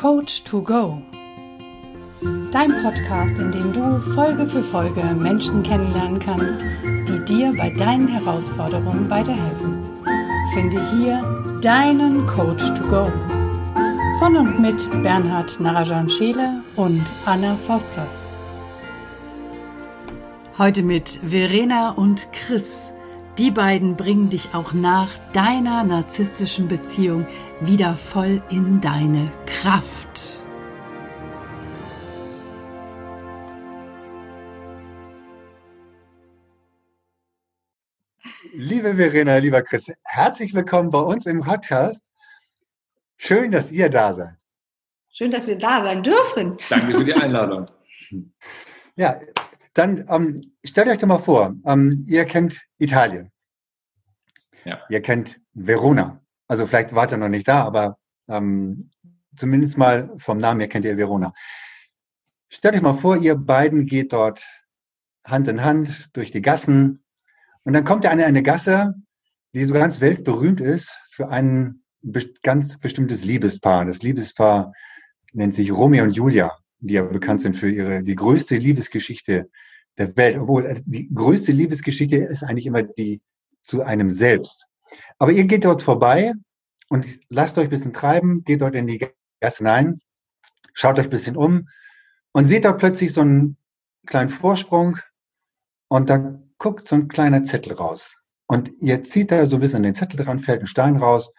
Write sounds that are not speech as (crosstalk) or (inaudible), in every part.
Coach to Go. Dein Podcast, in dem du Folge für Folge Menschen kennenlernen kannst, die dir bei deinen Herausforderungen weiterhelfen. Finde hier deinen Coach to Go. Von und mit Bernhard Narajan Scheele und Anna Fosters. Heute mit Verena und Chris. Die beiden bringen dich auch nach deiner narzisstischen Beziehung wieder voll in deine Kraft. Liebe Verena, lieber Chris, herzlich willkommen bei uns im Podcast. Schön, dass ihr da seid. Schön, dass wir da sein dürfen. Danke für die Einladung. Ja, dann ähm, stellt euch doch mal vor, ähm, ihr kennt Italien. Ja. Ihr kennt Verona. Also vielleicht wart ihr noch nicht da, aber ähm, zumindest mal vom Namen her kennt ihr Verona. Stellt euch mal vor, ihr beiden geht dort Hand in Hand durch die Gassen und dann kommt ihr an eine Gasse, die so ganz weltberühmt ist für ein ganz bestimmtes Liebespaar. Das Liebespaar nennt sich Romeo und Julia, die ja bekannt sind für ihre die größte Liebesgeschichte der Welt. Obwohl äh, die größte Liebesgeschichte ist eigentlich immer die zu einem selbst. Aber ihr geht dort vorbei und lasst euch ein bisschen treiben, geht dort in die Gasse hinein, schaut euch ein bisschen um und seht dort plötzlich so einen kleinen Vorsprung und da guckt so ein kleiner Zettel raus. Und ihr zieht da so ein bisschen den Zettel dran, fällt ein Stein raus,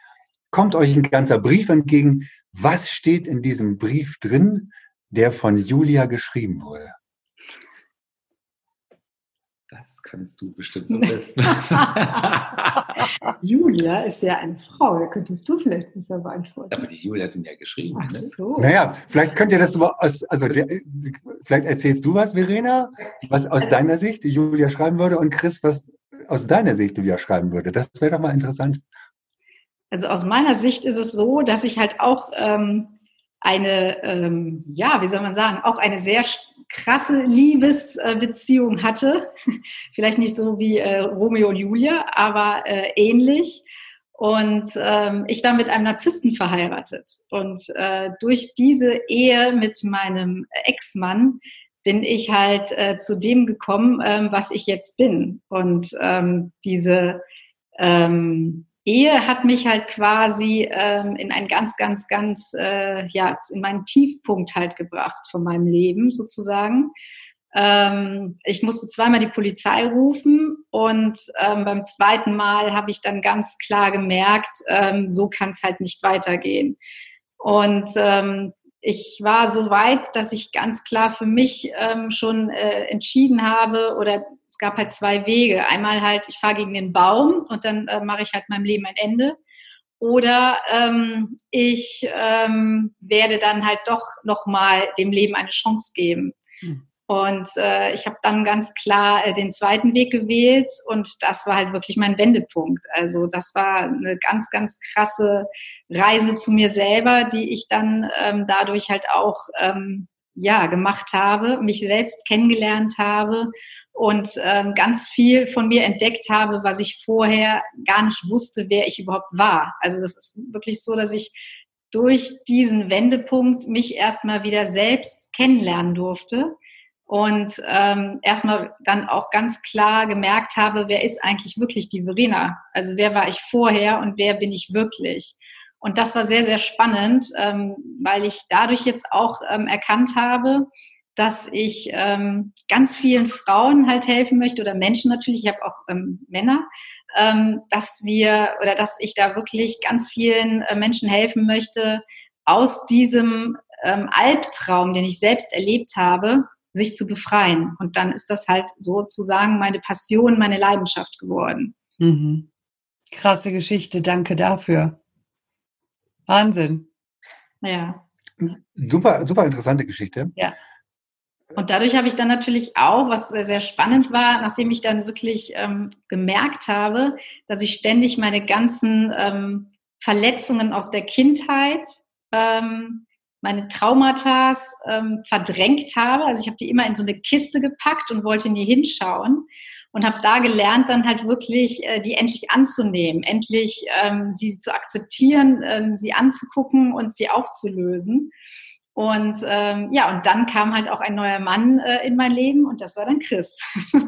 kommt euch ein ganzer Brief entgegen. Was steht in diesem Brief drin, der von Julia geschrieben wurde? Das kannst du bestimmt am besten. (laughs) Julia ist ja eine Frau, da könntest du vielleicht besser beantworten. Aber die Julia hat ihn ja geschrieben. Ach ne? so. Ne? Naja, vielleicht könnt ihr das mal aus, also der, vielleicht erzählst du was, Verena, was aus deiner Sicht die Julia schreiben würde und Chris, was aus deiner Sicht Julia schreiben würde. Das wäre doch mal interessant. Also aus meiner Sicht ist es so, dass ich halt auch ähm, eine, ähm, ja, wie soll man sagen, auch eine sehr krasse Liebesbeziehung hatte. (laughs) Vielleicht nicht so wie äh, Romeo und Julia, aber äh, ähnlich. Und ähm, ich war mit einem Narzissten verheiratet. Und äh, durch diese Ehe mit meinem Ex-Mann bin ich halt äh, zu dem gekommen, ähm, was ich jetzt bin. Und ähm, diese ähm, Ehe hat mich halt quasi ähm, in einen ganz, ganz, ganz, äh, ja, in meinen Tiefpunkt halt gebracht von meinem Leben sozusagen. Ähm, ich musste zweimal die Polizei rufen und ähm, beim zweiten Mal habe ich dann ganz klar gemerkt, ähm, so kann es halt nicht weitergehen. Und ähm, ich war so weit, dass ich ganz klar für mich ähm, schon äh, entschieden habe oder es gab halt zwei Wege. Einmal halt, ich fahre gegen den Baum und dann äh, mache ich halt meinem Leben ein Ende. Oder ähm, ich ähm, werde dann halt doch nochmal dem Leben eine Chance geben. Hm. Und äh, ich habe dann ganz klar äh, den zweiten Weg gewählt und das war halt wirklich mein Wendepunkt. Also das war eine ganz, ganz krasse Reise zu mir selber, die ich dann ähm, dadurch halt auch ähm, ja gemacht habe, mich selbst kennengelernt habe und ähm, ganz viel von mir entdeckt habe, was ich vorher gar nicht wusste, wer ich überhaupt war. Also das ist wirklich so, dass ich durch diesen Wendepunkt mich erstmal wieder selbst kennenlernen durfte und ähm, erstmal dann auch ganz klar gemerkt habe, wer ist eigentlich wirklich die Verena? Also wer war ich vorher und wer bin ich wirklich? Und das war sehr, sehr spannend, ähm, weil ich dadurch jetzt auch ähm, erkannt habe, dass ich ähm, ganz vielen Frauen halt helfen möchte oder Menschen natürlich, ich habe auch ähm, Männer, ähm, dass wir oder dass ich da wirklich ganz vielen äh, Menschen helfen möchte, aus diesem ähm, Albtraum, den ich selbst erlebt habe, sich zu befreien. Und dann ist das halt sozusagen meine Passion, meine Leidenschaft geworden. Mhm. Krasse Geschichte, danke dafür. Wahnsinn. Ja. Super, super interessante Geschichte. Ja. Und dadurch habe ich dann natürlich auch, was sehr spannend war, nachdem ich dann wirklich ähm, gemerkt habe, dass ich ständig meine ganzen ähm, Verletzungen aus der Kindheit ähm, meine Traumata ähm, verdrängt habe. Also ich habe die immer in so eine Kiste gepackt und wollte nie hinschauen. Und habe da gelernt, dann halt wirklich äh, die endlich anzunehmen, endlich ähm, sie zu akzeptieren, ähm, sie anzugucken und sie aufzulösen. Und ähm, ja, und dann kam halt auch ein neuer Mann äh, in mein Leben und das war dann Chris. (laughs)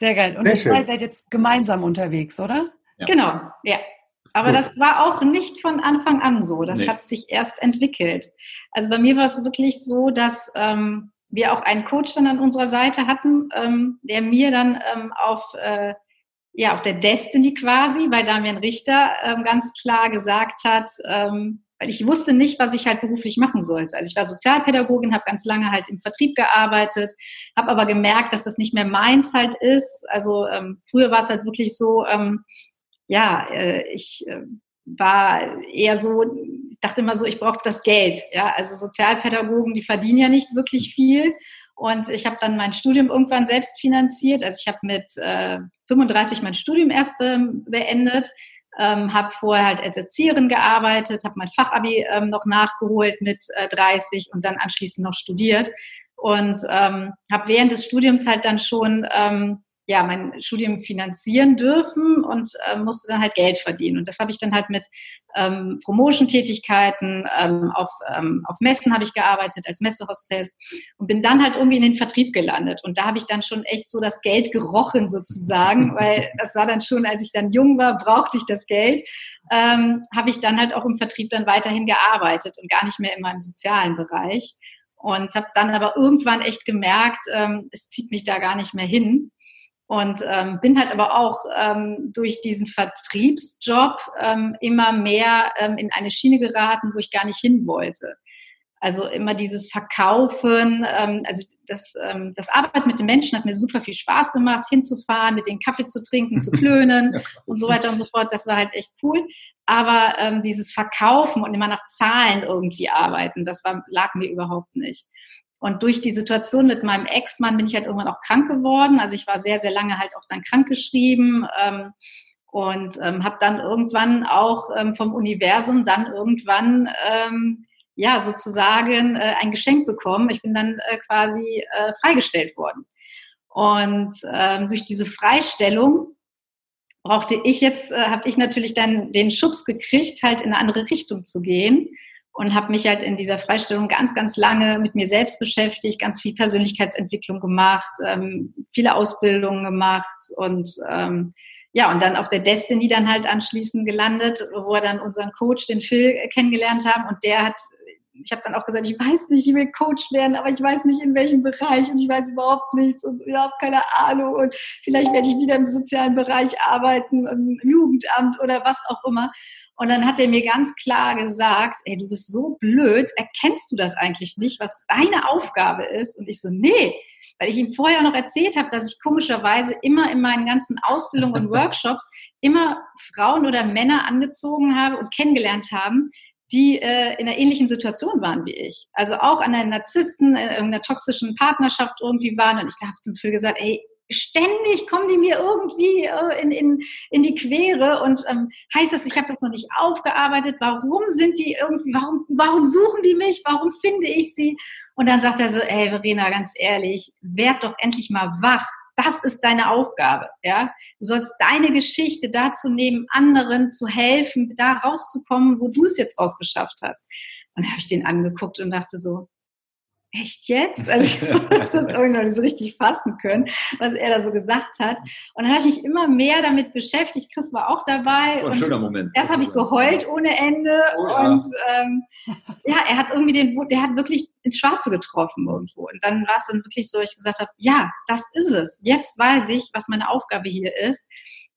Sehr geil. Und Sehr ihr seid jetzt gemeinsam unterwegs, oder? Ja. Genau, ja. Aber Gut. das war auch nicht von Anfang an so. Das nee. hat sich erst entwickelt. Also bei mir war es wirklich so, dass ähm, wir auch einen Coach dann an unserer Seite hatten, ähm, der mir dann ähm, auf, äh, ja, auf der Destiny quasi, bei Damian Richter ähm, ganz klar gesagt hat, ähm, weil ich wusste nicht, was ich halt beruflich machen sollte. Also ich war Sozialpädagogin, habe ganz lange halt im Vertrieb gearbeitet, habe aber gemerkt, dass das nicht mehr meins halt ist. Also ähm, früher war es halt wirklich so, ähm, ja, äh, ich äh, war eher so, ich dachte immer so, ich brauche das Geld. Ja, also Sozialpädagogen, die verdienen ja nicht wirklich viel. Und ich habe dann mein Studium irgendwann selbst finanziert. Also ich habe mit äh, 35 mein Studium erst be beendet, ähm, habe vorher halt als Erzieherin gearbeitet, habe mein Fachabi ähm, noch nachgeholt mit äh, 30 und dann anschließend noch studiert und ähm, habe während des Studiums halt dann schon ähm, ja, mein Studium finanzieren dürfen und äh, musste dann halt Geld verdienen. Und das habe ich dann halt mit ähm, Promotion-Tätigkeiten, ähm, auf, ähm, auf Messen habe ich gearbeitet als Messehostess und bin dann halt irgendwie in den Vertrieb gelandet. Und da habe ich dann schon echt so das Geld gerochen sozusagen, (laughs) weil das war dann schon, als ich dann jung war, brauchte ich das Geld, ähm, habe ich dann halt auch im Vertrieb dann weiterhin gearbeitet und gar nicht mehr in meinem sozialen Bereich. Und habe dann aber irgendwann echt gemerkt, ähm, es zieht mich da gar nicht mehr hin. Und ähm, bin halt aber auch ähm, durch diesen Vertriebsjob ähm, immer mehr ähm, in eine Schiene geraten, wo ich gar nicht hin wollte. Also immer dieses Verkaufen, ähm, also das, ähm, das Arbeiten mit den Menschen hat mir super viel Spaß gemacht, hinzufahren, mit denen Kaffee zu trinken, zu (laughs) klönen und so weiter und so fort. Das war halt echt cool. Aber dieses Verkaufen und immer nach Zahlen irgendwie arbeiten, das war, lag mir überhaupt nicht. Und durch die Situation mit meinem Ex-Mann bin ich halt irgendwann auch krank geworden. Also ich war sehr, sehr lange halt auch dann krankgeschrieben ähm, und ähm, habe dann irgendwann auch ähm, vom Universum dann irgendwann ähm, ja sozusagen äh, ein Geschenk bekommen. Ich bin dann äh, quasi äh, freigestellt worden. Und ähm, durch diese Freistellung brauchte ich jetzt, äh, habe ich natürlich dann den Schubs gekriegt, halt in eine andere Richtung zu gehen und habe mich halt in dieser Freistellung ganz, ganz lange mit mir selbst beschäftigt, ganz viel Persönlichkeitsentwicklung gemacht, ähm, viele Ausbildungen gemacht und ähm, ja, und dann auf der Destiny dann halt anschließend gelandet, wo wir dann unseren Coach, den Phil, kennengelernt haben und der hat ich habe dann auch gesagt, ich weiß nicht, ich will Coach werden, aber ich weiß nicht in welchem Bereich und ich weiß überhaupt nichts und habe keine Ahnung und vielleicht werde ich wieder im sozialen Bereich arbeiten, im Jugendamt oder was auch immer. Und dann hat er mir ganz klar gesagt, ey, du bist so blöd, erkennst du das eigentlich nicht, was deine Aufgabe ist? Und ich so, nee, weil ich ihm vorher noch erzählt habe, dass ich komischerweise immer in meinen ganzen Ausbildungen und (laughs) Workshops immer Frauen oder Männer angezogen habe und kennengelernt haben, die äh, in einer ähnlichen Situation waren wie ich. Also auch an einer Narzissten, in irgendeiner toxischen Partnerschaft irgendwie waren. Und ich habe zum Beispiel gesagt, ey, ständig kommen die mir irgendwie äh, in, in, in die Quere und ähm, heißt das, ich habe das noch nicht aufgearbeitet, warum sind die irgendwie, warum, warum suchen die mich, warum finde ich sie? Und dann sagt er so, ey Verena, ganz ehrlich, werd doch endlich mal wach. Das ist deine Aufgabe, ja. Du sollst deine Geschichte dazu nehmen, anderen zu helfen, da rauszukommen, wo du es jetzt rausgeschafft hast. Und dann habe ich den angeguckt und dachte so, echt jetzt? Also ich (laughs) (laughs) muss das irgendwie nicht so richtig fassen können, was er da so gesagt hat. Und dann habe ich mich immer mehr damit beschäftigt. Chris war auch dabei. Das war ein schöner Moment. Erst habe ich geheult ohne Ende. Oh, ja. Und ähm, ja, er hat irgendwie den, der hat wirklich ins Schwarze getroffen irgendwo. Und dann war es dann wirklich so, ich gesagt habe, ja, das ist es. Jetzt weiß ich, was meine Aufgabe hier ist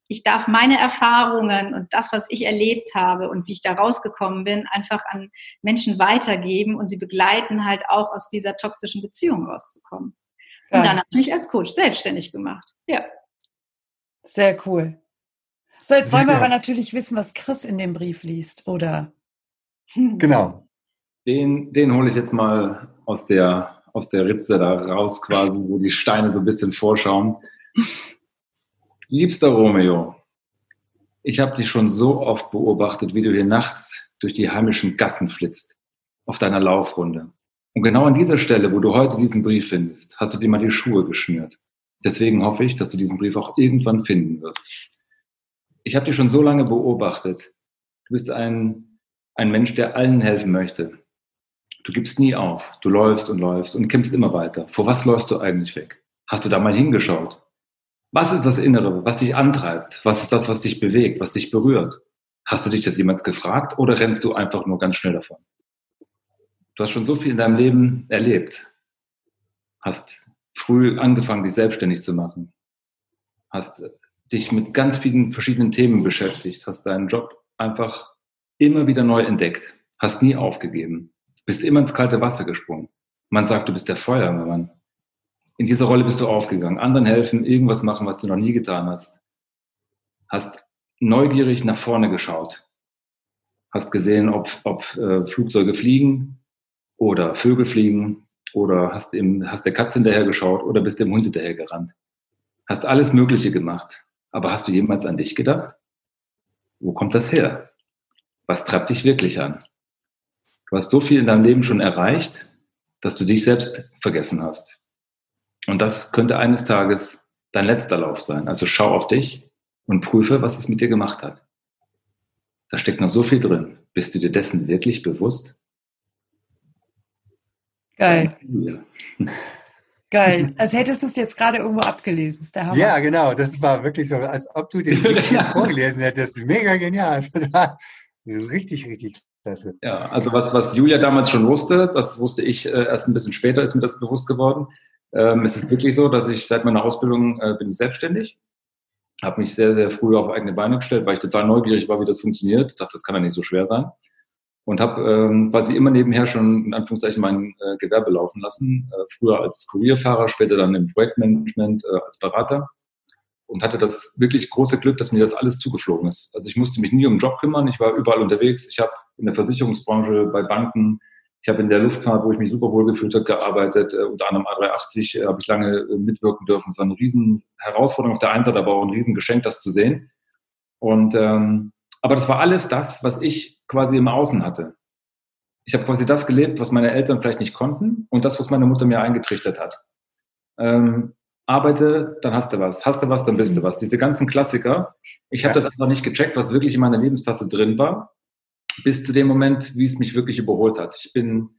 ich darf meine Erfahrungen und das, was ich erlebt habe und wie ich da rausgekommen bin, einfach an Menschen weitergeben und sie begleiten, halt auch aus dieser toxischen Beziehung rauszukommen. Ja. Und dann habe ich mich als Coach selbstständig gemacht. Ja. Sehr cool. So, jetzt wollen wir aber natürlich wissen, was Chris in dem Brief liest, oder? (laughs) Genau. Den, den hole ich jetzt mal aus der, aus der Ritze da raus, quasi, wo die Steine so ein bisschen vorschauen. Liebster Romeo, ich habe dich schon so oft beobachtet, wie du hier nachts durch die heimischen Gassen flitzt, auf deiner Laufrunde. Und genau an dieser Stelle, wo du heute diesen Brief findest, hast du dir mal die Schuhe geschnürt. Deswegen hoffe ich, dass du diesen Brief auch irgendwann finden wirst. Ich habe dich schon so lange beobachtet. Du bist ein, ein Mensch, der allen helfen möchte. Du gibst nie auf. Du läufst und läufst und kämpfst immer weiter. Vor was läufst du eigentlich weg? Hast du da mal hingeschaut? Was ist das Innere, was dich antreibt? Was ist das, was dich bewegt, was dich berührt? Hast du dich das jemals gefragt oder rennst du einfach nur ganz schnell davon? Du hast schon so viel in deinem Leben erlebt. Hast früh angefangen, dich selbstständig zu machen. Hast dich mit ganz vielen verschiedenen Themen beschäftigt. Hast deinen Job einfach immer wieder neu entdeckt. Hast nie aufgegeben. Bist immer ins kalte Wasser gesprungen. Man sagt, du bist der Feuerwehrmann. In dieser Rolle bist du aufgegangen. Anderen helfen, irgendwas machen, was du noch nie getan hast. Hast neugierig nach vorne geschaut. Hast gesehen, ob, ob äh, Flugzeuge fliegen, oder Vögel fliegen oder hast, dem, hast der Katze hinterher geschaut oder bist dem Hund hinterher gerannt. Hast alles Mögliche gemacht. Aber hast du jemals an dich gedacht? Wo kommt das her? Was treibt dich wirklich an? Du hast so viel in deinem Leben schon erreicht, dass du dich selbst vergessen hast. Und das könnte eines Tages dein letzter Lauf sein. Also schau auf dich und prüfe, was es mit dir gemacht hat. Da steckt noch so viel drin. Bist du dir dessen wirklich bewusst? Geil. (laughs) Geil. Als hättest du es jetzt gerade irgendwo abgelesen. ist der Hammer. Ja, genau. Das war wirklich so, als ob du den (laughs) Brief vorgelesen hättest. Mega genial. (laughs) richtig, richtig klasse. Ja, also was, was Julia damals schon wusste, das wusste ich äh, erst ein bisschen später, ist mir das bewusst geworden. Ähm, es ist wirklich so, dass ich seit meiner Ausbildung äh, bin ich selbstständig. Habe mich sehr, sehr früh auf eigene Beine gestellt, weil ich total neugierig war, wie das funktioniert. Ich dachte, das kann ja nicht so schwer sein und habe ähm, quasi immer nebenher schon in Anführungszeichen mein äh, Gewerbe laufen lassen. Äh, früher als Kurierfahrer, später dann im Projektmanagement äh, als Berater und hatte das wirklich große Glück, dass mir das alles zugeflogen ist. Also ich musste mich nie um den Job kümmern, ich war überall unterwegs. Ich habe in der Versicherungsbranche, bei Banken, ich habe in der Luftfahrt, wo ich mich super wohl gefühlt habe, gearbeitet. Äh, unter anderem A380 äh, habe ich lange äh, mitwirken dürfen. Es war eine riesen Herausforderung auf der einen Seite, aber auch ein riesen Geschenk, das zu sehen. Und ähm, aber das war alles das, was ich quasi im Außen hatte. Ich habe quasi das gelebt, was meine Eltern vielleicht nicht konnten und das, was meine Mutter mir eingetrichtert hat. Ähm, arbeite, dann hast du was. Hast du was, dann bist du was. Diese ganzen Klassiker. Ich habe das einfach nicht gecheckt, was wirklich in meiner Lebenstasse drin war, bis zu dem Moment, wie es mich wirklich überholt hat. Ich bin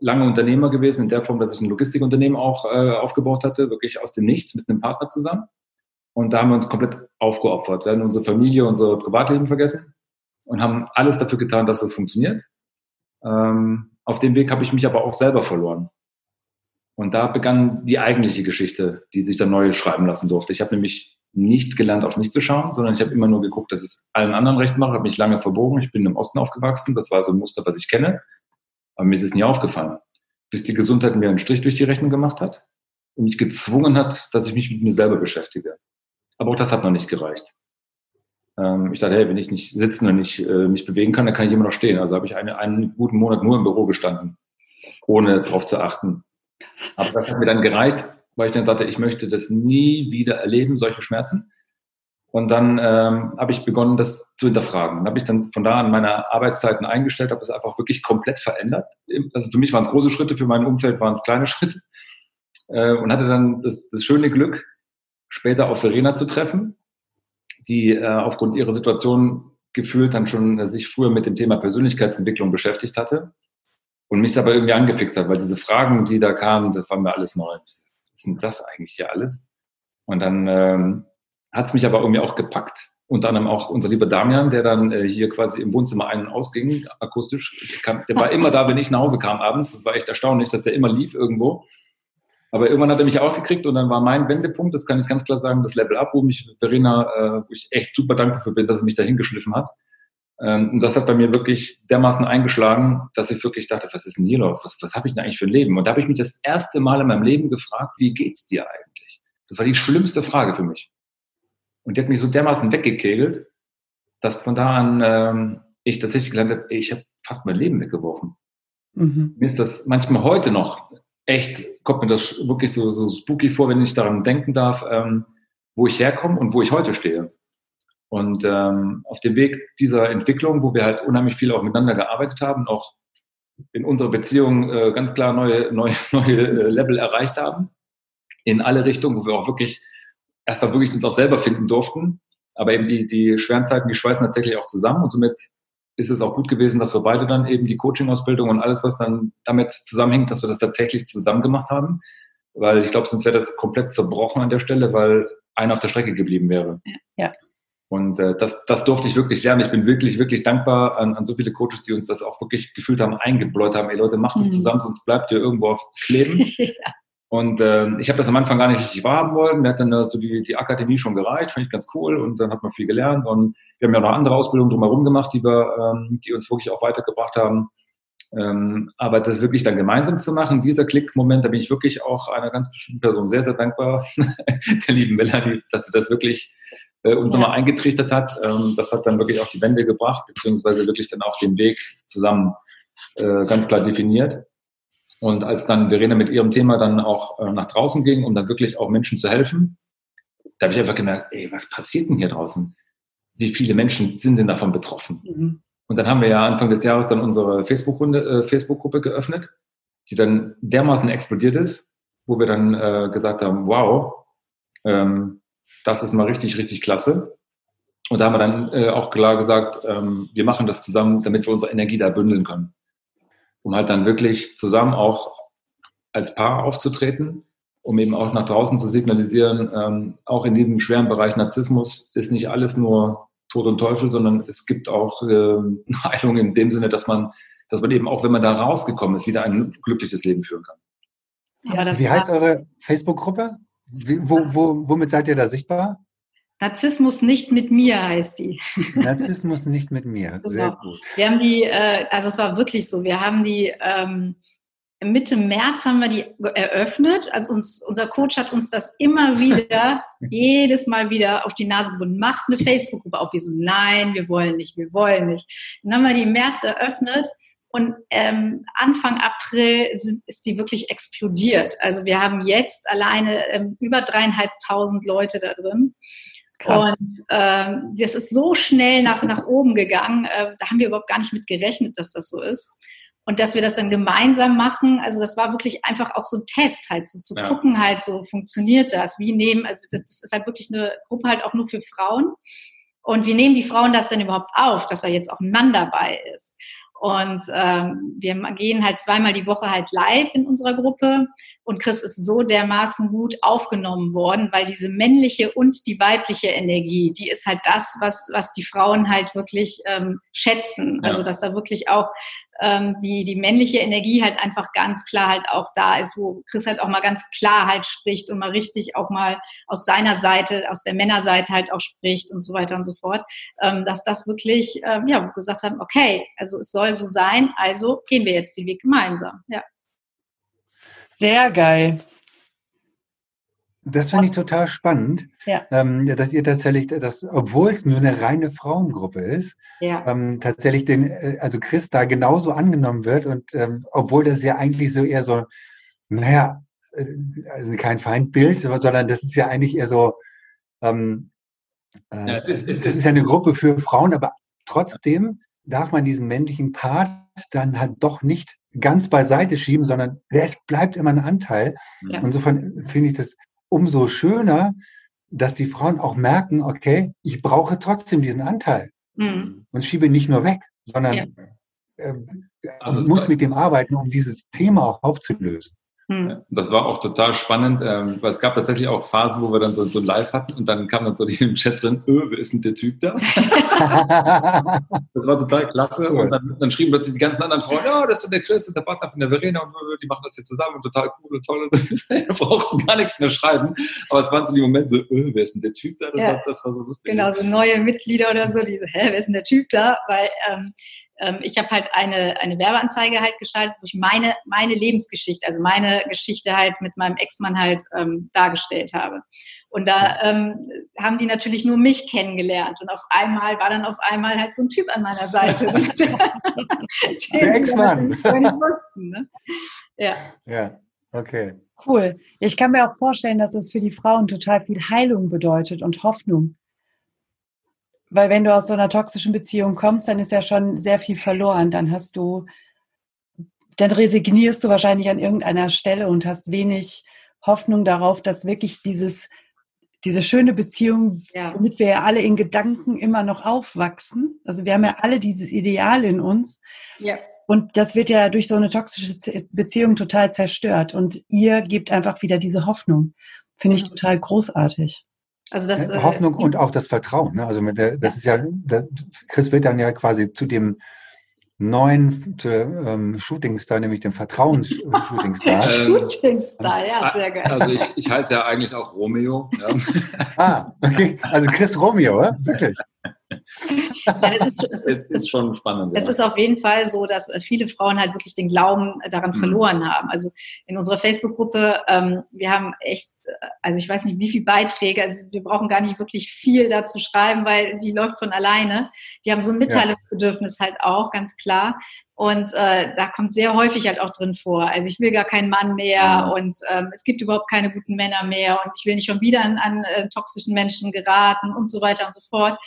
lange Unternehmer gewesen, in der Form, dass ich ein Logistikunternehmen auch äh, aufgebaut hatte, wirklich aus dem Nichts mit einem Partner zusammen. Und da haben wir uns komplett aufgeopfert. Wir haben unsere Familie, unser Privatleben vergessen und haben alles dafür getan, dass das funktioniert. Ähm, auf dem Weg habe ich mich aber auch selber verloren. Und da begann die eigentliche Geschichte, die sich dann neu schreiben lassen durfte. Ich habe nämlich nicht gelernt, auf mich zu schauen, sondern ich habe immer nur geguckt, dass es allen anderen recht mache, habe mich lange verbogen. Ich bin im Osten aufgewachsen, das war so ein Muster, was ich kenne. Aber mir ist es nie aufgefallen, bis die Gesundheit mir einen Strich durch die Rechnung gemacht hat und mich gezwungen hat, dass ich mich mit mir selber beschäftige. Aber auch das hat noch nicht gereicht. Ähm, ich dachte, hey, wenn ich nicht sitzen und nicht äh, mich bewegen kann, dann kann ich immer noch stehen. Also habe ich eine, einen guten Monat nur im Büro gestanden, ohne darauf zu achten. Aber das hat mir dann gereicht, weil ich dann sagte, ich möchte das nie wieder erleben, solche Schmerzen. Und dann ähm, habe ich begonnen, das zu hinterfragen. Dann habe ich dann von da an meine Arbeitszeiten eingestellt, habe es einfach wirklich komplett verändert. Also für mich waren es große Schritte, für mein Umfeld waren es kleine Schritte. Äh, und hatte dann das, das schöne Glück, später auf Verena zu treffen, die äh, aufgrund ihrer Situation gefühlt dann schon äh, sich früher mit dem Thema Persönlichkeitsentwicklung beschäftigt hatte und mich aber irgendwie angefixt hat, weil diese Fragen, die da kamen, das war mir alles neu. Was ist denn das eigentlich hier alles? Und dann ähm, hat es mich aber irgendwie auch gepackt. Unter anderem auch unser lieber Damian, der dann äh, hier quasi im Wohnzimmer ein- und ausging, akustisch. Kam, der war (laughs) immer da, wenn ich nach Hause kam abends. Das war echt erstaunlich, dass der immer lief irgendwo. Aber irgendwann hat er mich auch gekriegt und dann war mein Wendepunkt, das kann ich ganz klar sagen, das Level Up, wo mich Verena, äh, wo ich echt super dankbar für bin, dass er mich da hingeschliffen hat. Ähm, und das hat bei mir wirklich dermaßen eingeschlagen, dass ich wirklich dachte, was ist denn hier los? Was, was habe ich denn eigentlich für ein Leben? Und da habe ich mich das erste Mal in meinem Leben gefragt, wie geht's dir eigentlich? Das war die schlimmste Frage für mich. Und die hat mich so dermaßen weggekegelt, dass von da an ähm, ich tatsächlich gelernt habe, ich habe fast mein Leben weggeworfen. Mhm. Mir ist das manchmal heute noch echt, kommt mir das wirklich so, so spooky vor, wenn ich daran denken darf, ähm, wo ich herkomme und wo ich heute stehe. Und ähm, auf dem Weg dieser Entwicklung, wo wir halt unheimlich viel auch miteinander gearbeitet haben, auch in unserer Beziehung äh, ganz klar neue, neue, (laughs) neue äh, Level erreicht haben. In alle Richtungen, wo wir auch wirklich erstmal wirklich uns auch selber finden durften. Aber eben die, die schweren Zeiten, die schweißen tatsächlich auch zusammen. Und somit ist es auch gut gewesen, dass wir beide dann eben die Coaching-Ausbildung und alles, was dann damit zusammenhängt, dass wir das tatsächlich zusammen gemacht haben. Weil ich glaube, sonst wäre das komplett zerbrochen an der Stelle, weil einer auf der Strecke geblieben wäre. Ja. Und äh, das, das durfte ich wirklich lernen. Ich bin wirklich, wirklich dankbar an, an so viele Coaches, die uns das auch wirklich gefühlt haben, eingebläut haben. Ey Leute, macht das mhm. zusammen, sonst bleibt ihr irgendwo auf kleben. (laughs) ja. Und äh, ich habe das am Anfang gar nicht richtig wahrhaben wollen. Mir hat dann äh, so die, die Akademie schon gereicht, fand ich ganz cool. Und dann hat man viel gelernt. Und wir haben ja noch andere Ausbildungen drumherum gemacht, die wir, ähm, die uns wirklich auch weitergebracht haben. Ähm, aber das wirklich dann gemeinsam zu machen, dieser Klick-Moment, da bin ich wirklich auch einer ganz bestimmten Person sehr, sehr dankbar, (laughs) der lieben Melanie, dass sie das wirklich äh, uns ja. nochmal eingetrichtert hat. Ähm, das hat dann wirklich auch die Wende gebracht, beziehungsweise wirklich dann auch den Weg zusammen äh, ganz klar definiert. Und als dann Verena mit ihrem Thema dann auch äh, nach draußen ging, um dann wirklich auch Menschen zu helfen, da habe ich einfach gemerkt, ey, was passiert denn hier draußen? Wie viele Menschen sind denn davon betroffen? Mhm. Und dann haben wir ja Anfang des Jahres dann unsere Facebook-Runde, äh, Facebook-Gruppe geöffnet, die dann dermaßen explodiert ist, wo wir dann äh, gesagt haben, wow, ähm, das ist mal richtig, richtig klasse. Und da haben wir dann äh, auch klar gesagt, ähm, wir machen das zusammen, damit wir unsere Energie da bündeln können. Um halt dann wirklich zusammen auch als Paar aufzutreten, um eben auch nach draußen zu signalisieren, ähm, auch in diesem schweren Bereich Narzissmus ist nicht alles nur Tod und Teufel, sondern es gibt auch ähm, (laughs) Heilung in dem Sinne, dass man, dass man eben auch, wenn man da rausgekommen ist, wieder ein glückliches Leben führen kann. Ja, Wie heißt eure Facebook-Gruppe? Wo, wo, womit seid ihr da sichtbar? Narzissmus nicht mit mir heißt die. Narzissmus nicht mit mir, sehr genau. gut. Wir haben die, äh, also es war wirklich so, wir haben die ähm, Mitte März haben wir die eröffnet. Also uns, unser Coach hat uns das immer wieder, (laughs) jedes Mal wieder auf die Nase gebunden. Macht eine Facebook-Gruppe auf. Wir so, nein, wir wollen nicht, wir wollen nicht. Dann haben wir die im März eröffnet und ähm, Anfang April ist die wirklich explodiert. Also wir haben jetzt alleine ähm, über dreieinhalbtausend Leute da drin. Krass. Und ähm, das ist so schnell nach, nach oben gegangen. Äh, da haben wir überhaupt gar nicht mit gerechnet, dass das so ist. Und dass wir das dann gemeinsam machen, also das war wirklich einfach auch so ein Test halt, so zu ja. gucken halt, so funktioniert das, wie nehmen, also das, das ist halt wirklich eine Gruppe halt auch nur für Frauen. Und wie nehmen die Frauen das denn überhaupt auf, dass da jetzt auch ein Mann dabei ist? Und ähm, wir gehen halt zweimal die Woche halt live in unserer Gruppe. Und Chris ist so dermaßen gut aufgenommen worden, weil diese männliche und die weibliche Energie, die ist halt das, was, was die Frauen halt wirklich ähm, schätzen. Ja. Also dass da wirklich auch ähm, die, die männliche Energie halt einfach ganz klar halt auch da ist, wo Chris halt auch mal ganz klar halt spricht und mal richtig auch mal aus seiner Seite, aus der Männerseite halt auch spricht und so weiter und so fort, ähm, dass das wirklich, ähm, ja, gesagt haben, okay, also es soll so sein, also gehen wir jetzt den Weg gemeinsam, ja. Sehr geil. Das finde ich total spannend, ja. ähm, dass ihr tatsächlich, dass, obwohl es nur eine reine Frauengruppe ist, ja. ähm, tatsächlich den, äh, also Chris da genauso angenommen wird und ähm, obwohl das ja eigentlich so eher so, naja, äh, also kein Feindbild, sondern das ist ja eigentlich eher so, ähm, äh, ja, das, ist, das ist ja eine Gruppe für Frauen, aber trotzdem darf man diesen männlichen Part dann halt doch nicht ganz beiseite schieben, sondern es bleibt immer ein Anteil. Ja. Insofern finde ich das umso schöner, dass die Frauen auch merken, okay, ich brauche trotzdem diesen Anteil mhm. und schiebe nicht nur weg, sondern ja. äh, also muss mit dem arbeiten, um dieses Thema auch aufzulösen. Hm. Das war auch total spannend, ähm, weil es gab tatsächlich auch Phasen, wo wir dann so, so ein Live hatten und dann kam dann so (laughs) im Chat drin, öh, wer ist denn der Typ da? (laughs) das war total klasse cool. und dann, dann, schrieben plötzlich die ganzen anderen Frauen, ja, das ist der Chris und der Partner von der Verena und die machen das hier zusammen und total cool und toll und (laughs) wir brauchen gar nichts mehr schreiben, aber es waren so die Momente so, öh, wer ist denn der Typ da? Das, ja. war, das war so lustig. Genau, so neue Mitglieder oder so, die so, hä, wer ist denn der Typ da? Weil ähm, ähm, ich habe halt eine, eine Werbeanzeige halt geschaltet, wo ich meine, meine Lebensgeschichte, also meine Geschichte halt mit meinem Ex-Mann halt ähm, dargestellt habe. Und da ähm, haben die natürlich nur mich kennengelernt. Und auf einmal war dann auf einmal halt so ein Typ an meiner Seite. (laughs) (laughs) Der Ex-Mann. wussten. Ne? Ja. Ja, okay. Cool. Ich kann mir auch vorstellen, dass es für die Frauen total viel Heilung bedeutet und Hoffnung. Weil wenn du aus so einer toxischen Beziehung kommst, dann ist ja schon sehr viel verloren. Dann hast du dann resignierst du wahrscheinlich an irgendeiner Stelle und hast wenig Hoffnung darauf, dass wirklich dieses, diese schöne Beziehung, ja. womit wir ja alle in Gedanken immer noch aufwachsen. Also wir haben ja alle dieses Ideal in uns. Ja. Und das wird ja durch so eine toxische Beziehung total zerstört. Und ihr gebt einfach wieder diese Hoffnung. Finde ich genau. total großartig. Also das, äh, Hoffnung äh, und auch das Vertrauen. Ne? Also mit der, das ja. ist ja, der, Chris wird dann ja quasi zu dem neuen ähm, Shootingstar, nämlich dem Vertrauens-Shootingstar. (laughs) Shootingstar, ja, sehr geil. Also ich, ich heiße ja eigentlich auch Romeo. Ja. (laughs) ah, okay. Also Chris Romeo, oder? wirklich. Ja, ist, es, ist, ist, schon spannend. Es ja. ist auf jeden Fall so, dass äh, viele Frauen halt wirklich den Glauben äh, daran mhm. verloren haben. Also in unserer Facebook-Gruppe, ähm, wir haben echt, äh, also ich weiß nicht, wie viele Beiträge, also wir brauchen gar nicht wirklich viel dazu schreiben, weil die läuft von alleine. Die haben so ein Mitteilungsbedürfnis ja. halt auch, ganz klar. Und äh, da kommt sehr häufig halt auch drin vor. Also ich will gar keinen Mann mehr und ähm, es gibt überhaupt keine guten Männer mehr und ich will nicht schon wieder an, an äh, toxischen Menschen geraten und so weiter und so fort.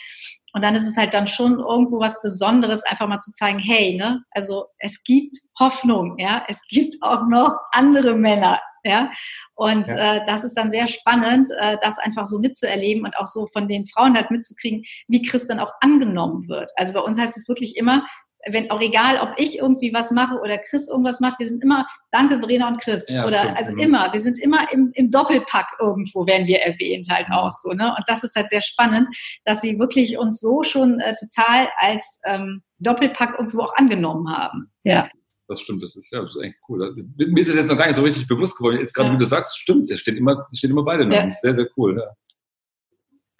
Und dann ist es halt dann schon irgendwo was Besonderes, einfach mal zu zeigen, hey, ne, also es gibt Hoffnung, ja, es gibt auch noch andere Männer, ja. Und ja. Äh, das ist dann sehr spannend, äh, das einfach so mitzuerleben und auch so von den Frauen halt mitzukriegen, wie Christ dann auch angenommen wird. Also bei uns heißt es wirklich immer, wenn auch egal, ob ich irgendwie was mache oder Chris irgendwas macht, wir sind immer, danke Verena und Chris. Ja, oder stimmt, also genau. immer, wir sind immer im, im Doppelpack irgendwo, werden wir erwähnt halt mhm. auch so. Ne? Und das ist halt sehr spannend, dass sie wirklich uns so schon äh, total als ähm, Doppelpack irgendwo auch angenommen haben. Ja. Das stimmt, das ist ja das ist eigentlich cool. Mir ist das jetzt noch gar nicht so richtig bewusst geworden. Jetzt gerade, ja. wie du sagst, stimmt, es steht immer, steht immer beide Namen. Ja. Sehr, sehr cool. Ja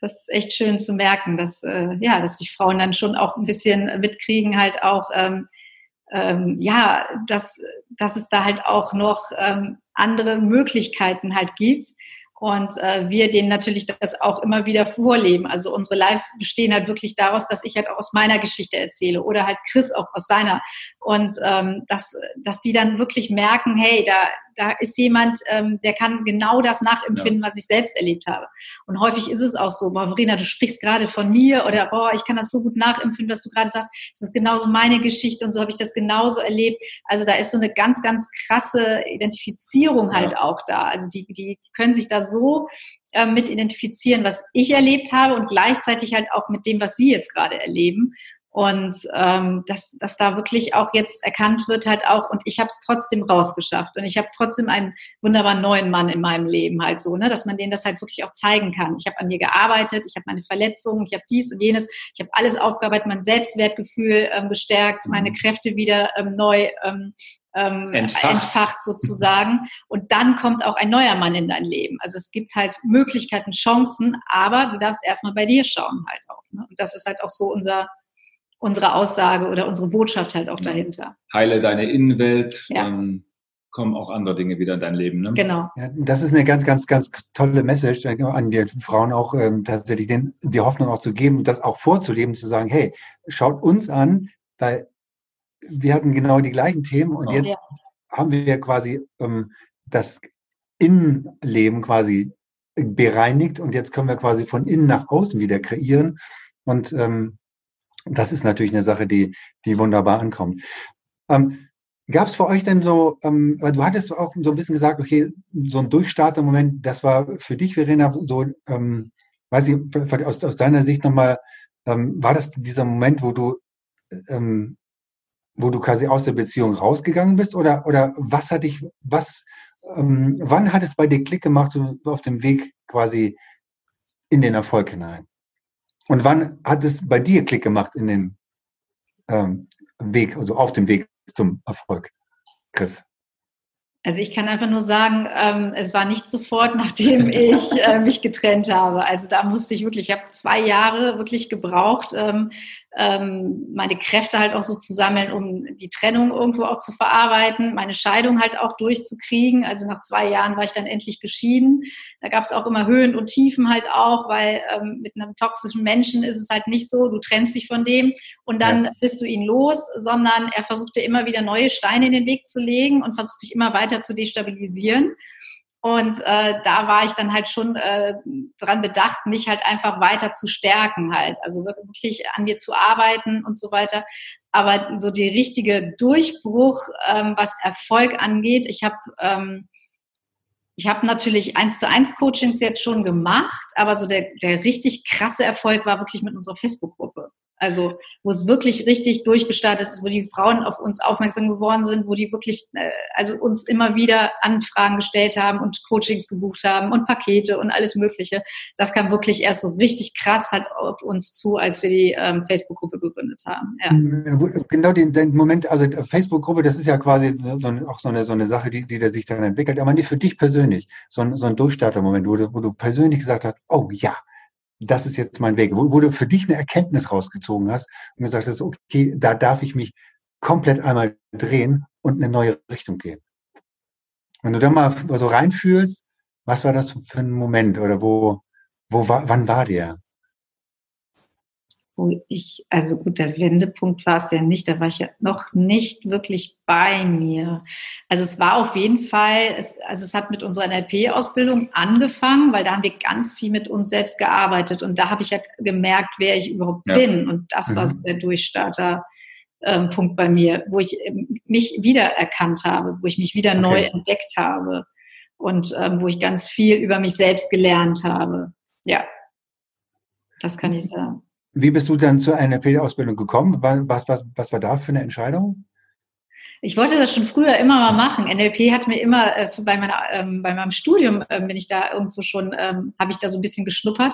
das ist echt schön zu merken, dass, äh, ja, dass die Frauen dann schon auch ein bisschen mitkriegen, halt auch, ähm, ähm, ja, dass, dass es da halt auch noch ähm, andere Möglichkeiten halt gibt. Und äh, wir denen natürlich das auch immer wieder vorleben. Also unsere Lives bestehen halt wirklich daraus, dass ich halt auch aus meiner Geschichte erzähle oder halt Chris auch aus seiner. Und ähm, dass, dass die dann wirklich merken, hey, da, da ist jemand, ähm, der kann genau das nachempfinden, ja. was ich selbst erlebt habe. Und häufig ist es auch so, boah, Verena, du sprichst gerade von mir oder boah, ich kann das so gut nachempfinden, was du gerade sagst. Das ist genauso meine Geschichte und so habe ich das genauso erlebt. Also da ist so eine ganz, ganz krasse Identifizierung halt ja. auch da. Also die, die können sich da so äh, mit identifizieren, was ich erlebt habe und gleichzeitig halt auch mit dem, was sie jetzt gerade erleben. Und ähm, dass, dass da wirklich auch jetzt erkannt wird halt auch, und ich habe es trotzdem rausgeschafft und ich habe trotzdem einen wunderbaren neuen Mann in meinem Leben halt so, ne, dass man denen das halt wirklich auch zeigen kann. Ich habe an mir gearbeitet, ich habe meine Verletzungen, ich habe dies und jenes, ich habe alles aufgearbeitet, mein Selbstwertgefühl ähm, gestärkt, meine mhm. Kräfte wieder ähm, neu ähm, ähm, entfacht. entfacht. sozusagen. Und dann kommt auch ein neuer Mann in dein Leben. Also es gibt halt Möglichkeiten, Chancen, aber du darfst erstmal bei dir schauen halt auch. Ne? Und das ist halt auch so unser unsere Aussage oder unsere Botschaft halt auch dahinter. Heile deine Innenwelt, ja. dann kommen auch andere Dinge wieder in dein Leben. Ne? Genau. Ja, das ist eine ganz, ganz, ganz tolle Message an die Frauen auch ähm, tatsächlich den, die Hoffnung auch zu geben, das auch vorzuleben, zu sagen, hey, schaut uns an, da wir hatten genau die gleichen Themen und oh, jetzt ja. haben wir quasi ähm, das Innenleben quasi bereinigt und jetzt können wir quasi von innen nach außen wieder kreieren und ähm, das ist natürlich eine Sache, die, die wunderbar ankommt. Ähm, Gab es für euch denn so, ähm, du hattest auch so ein bisschen gesagt, okay, so ein Durchstarter-Moment, das war für dich, Verena, so, ähm, weiß ich, aus, aus deiner Sicht nochmal, ähm, war das dieser Moment, wo du, ähm, wo du quasi aus der Beziehung rausgegangen bist oder, oder was hat dich, was, ähm, wann hat es bei dir Klick gemacht, so auf dem Weg quasi in den Erfolg hinein? Und wann hat es bei dir Klick gemacht in den ähm, Weg, also auf dem Weg zum Erfolg, Chris? Also ich kann einfach nur sagen, ähm, es war nicht sofort, (laughs) nachdem (laughs) ich äh, mich getrennt habe. Also da musste ich wirklich, ich habe zwei Jahre wirklich gebraucht, ähm, ähm, meine Kräfte halt auch so zu sammeln, um die Trennung irgendwo auch zu verarbeiten, meine Scheidung halt auch durchzukriegen. Also nach zwei Jahren war ich dann endlich geschieden. Da gab es auch immer Höhen und Tiefen halt auch, weil ähm, mit einem toxischen Menschen ist es halt nicht so, du trennst dich von dem und dann ja. bist du ihn los, sondern er versucht dir immer wieder neue Steine in den Weg zu legen und versucht dich immer weiter zu destabilisieren. Und äh, da war ich dann halt schon äh, dran bedacht, mich halt einfach weiter zu stärken halt. Also wirklich an mir zu arbeiten und so weiter. Aber so die richtige Durchbruch, ähm, was Erfolg angeht, ich habe ähm, ich habe natürlich eins zu eins Coachings jetzt schon gemacht, aber so der, der richtig krasse Erfolg war wirklich mit unserer Facebook-Gruppe. Also wo es wirklich richtig durchgestartet ist, wo die Frauen auf uns aufmerksam geworden sind, wo die wirklich äh, also uns immer wieder Anfragen gestellt haben und Coachings gebucht haben und Pakete und alles Mögliche. Das kam wirklich erst so richtig krass halt auf uns zu, als wir die ähm, Facebook-Gruppe gegründet haben. Ja. Hm, genau den, den Moment, also Facebook-Gruppe, das ist ja quasi so, auch so eine, so eine Sache, die, die sich dann entwickelt, aber nicht für dich persönlich, so ein, so ein Durchstarter-Moment, wo du, wo du persönlich gesagt hast, oh ja, das ist jetzt mein Weg, wo, wo, du für dich eine Erkenntnis rausgezogen hast und gesagt hast, okay, da darf ich mich komplett einmal drehen und eine neue Richtung gehen. Wenn du da mal so reinfühlst, was war das für ein Moment oder wo, wo war, wann war der? Wo ich, also gut, der Wendepunkt war es ja nicht, da war ich ja noch nicht wirklich bei mir. Also es war auf jeden Fall, es, also es hat mit unserer NLP-Ausbildung angefangen, weil da haben wir ganz viel mit uns selbst gearbeitet und da habe ich ja gemerkt, wer ich überhaupt ja. bin und das mhm. war so der Durchstarter. Ähm, Punkt bei mir, wo ich mich wiedererkannt habe, wo ich mich wieder okay. neu entdeckt habe und ähm, wo ich ganz viel über mich selbst gelernt habe. Ja, das kann ich sagen. Wie bist du dann zur NLP-Ausbildung gekommen? Was, was, was war da für eine Entscheidung? Ich wollte das schon früher immer mal machen. NLP hat mir immer äh, bei, meiner, ähm, bei meinem Studium äh, bin ich da irgendwo schon, ähm, habe ich da so ein bisschen geschnuppert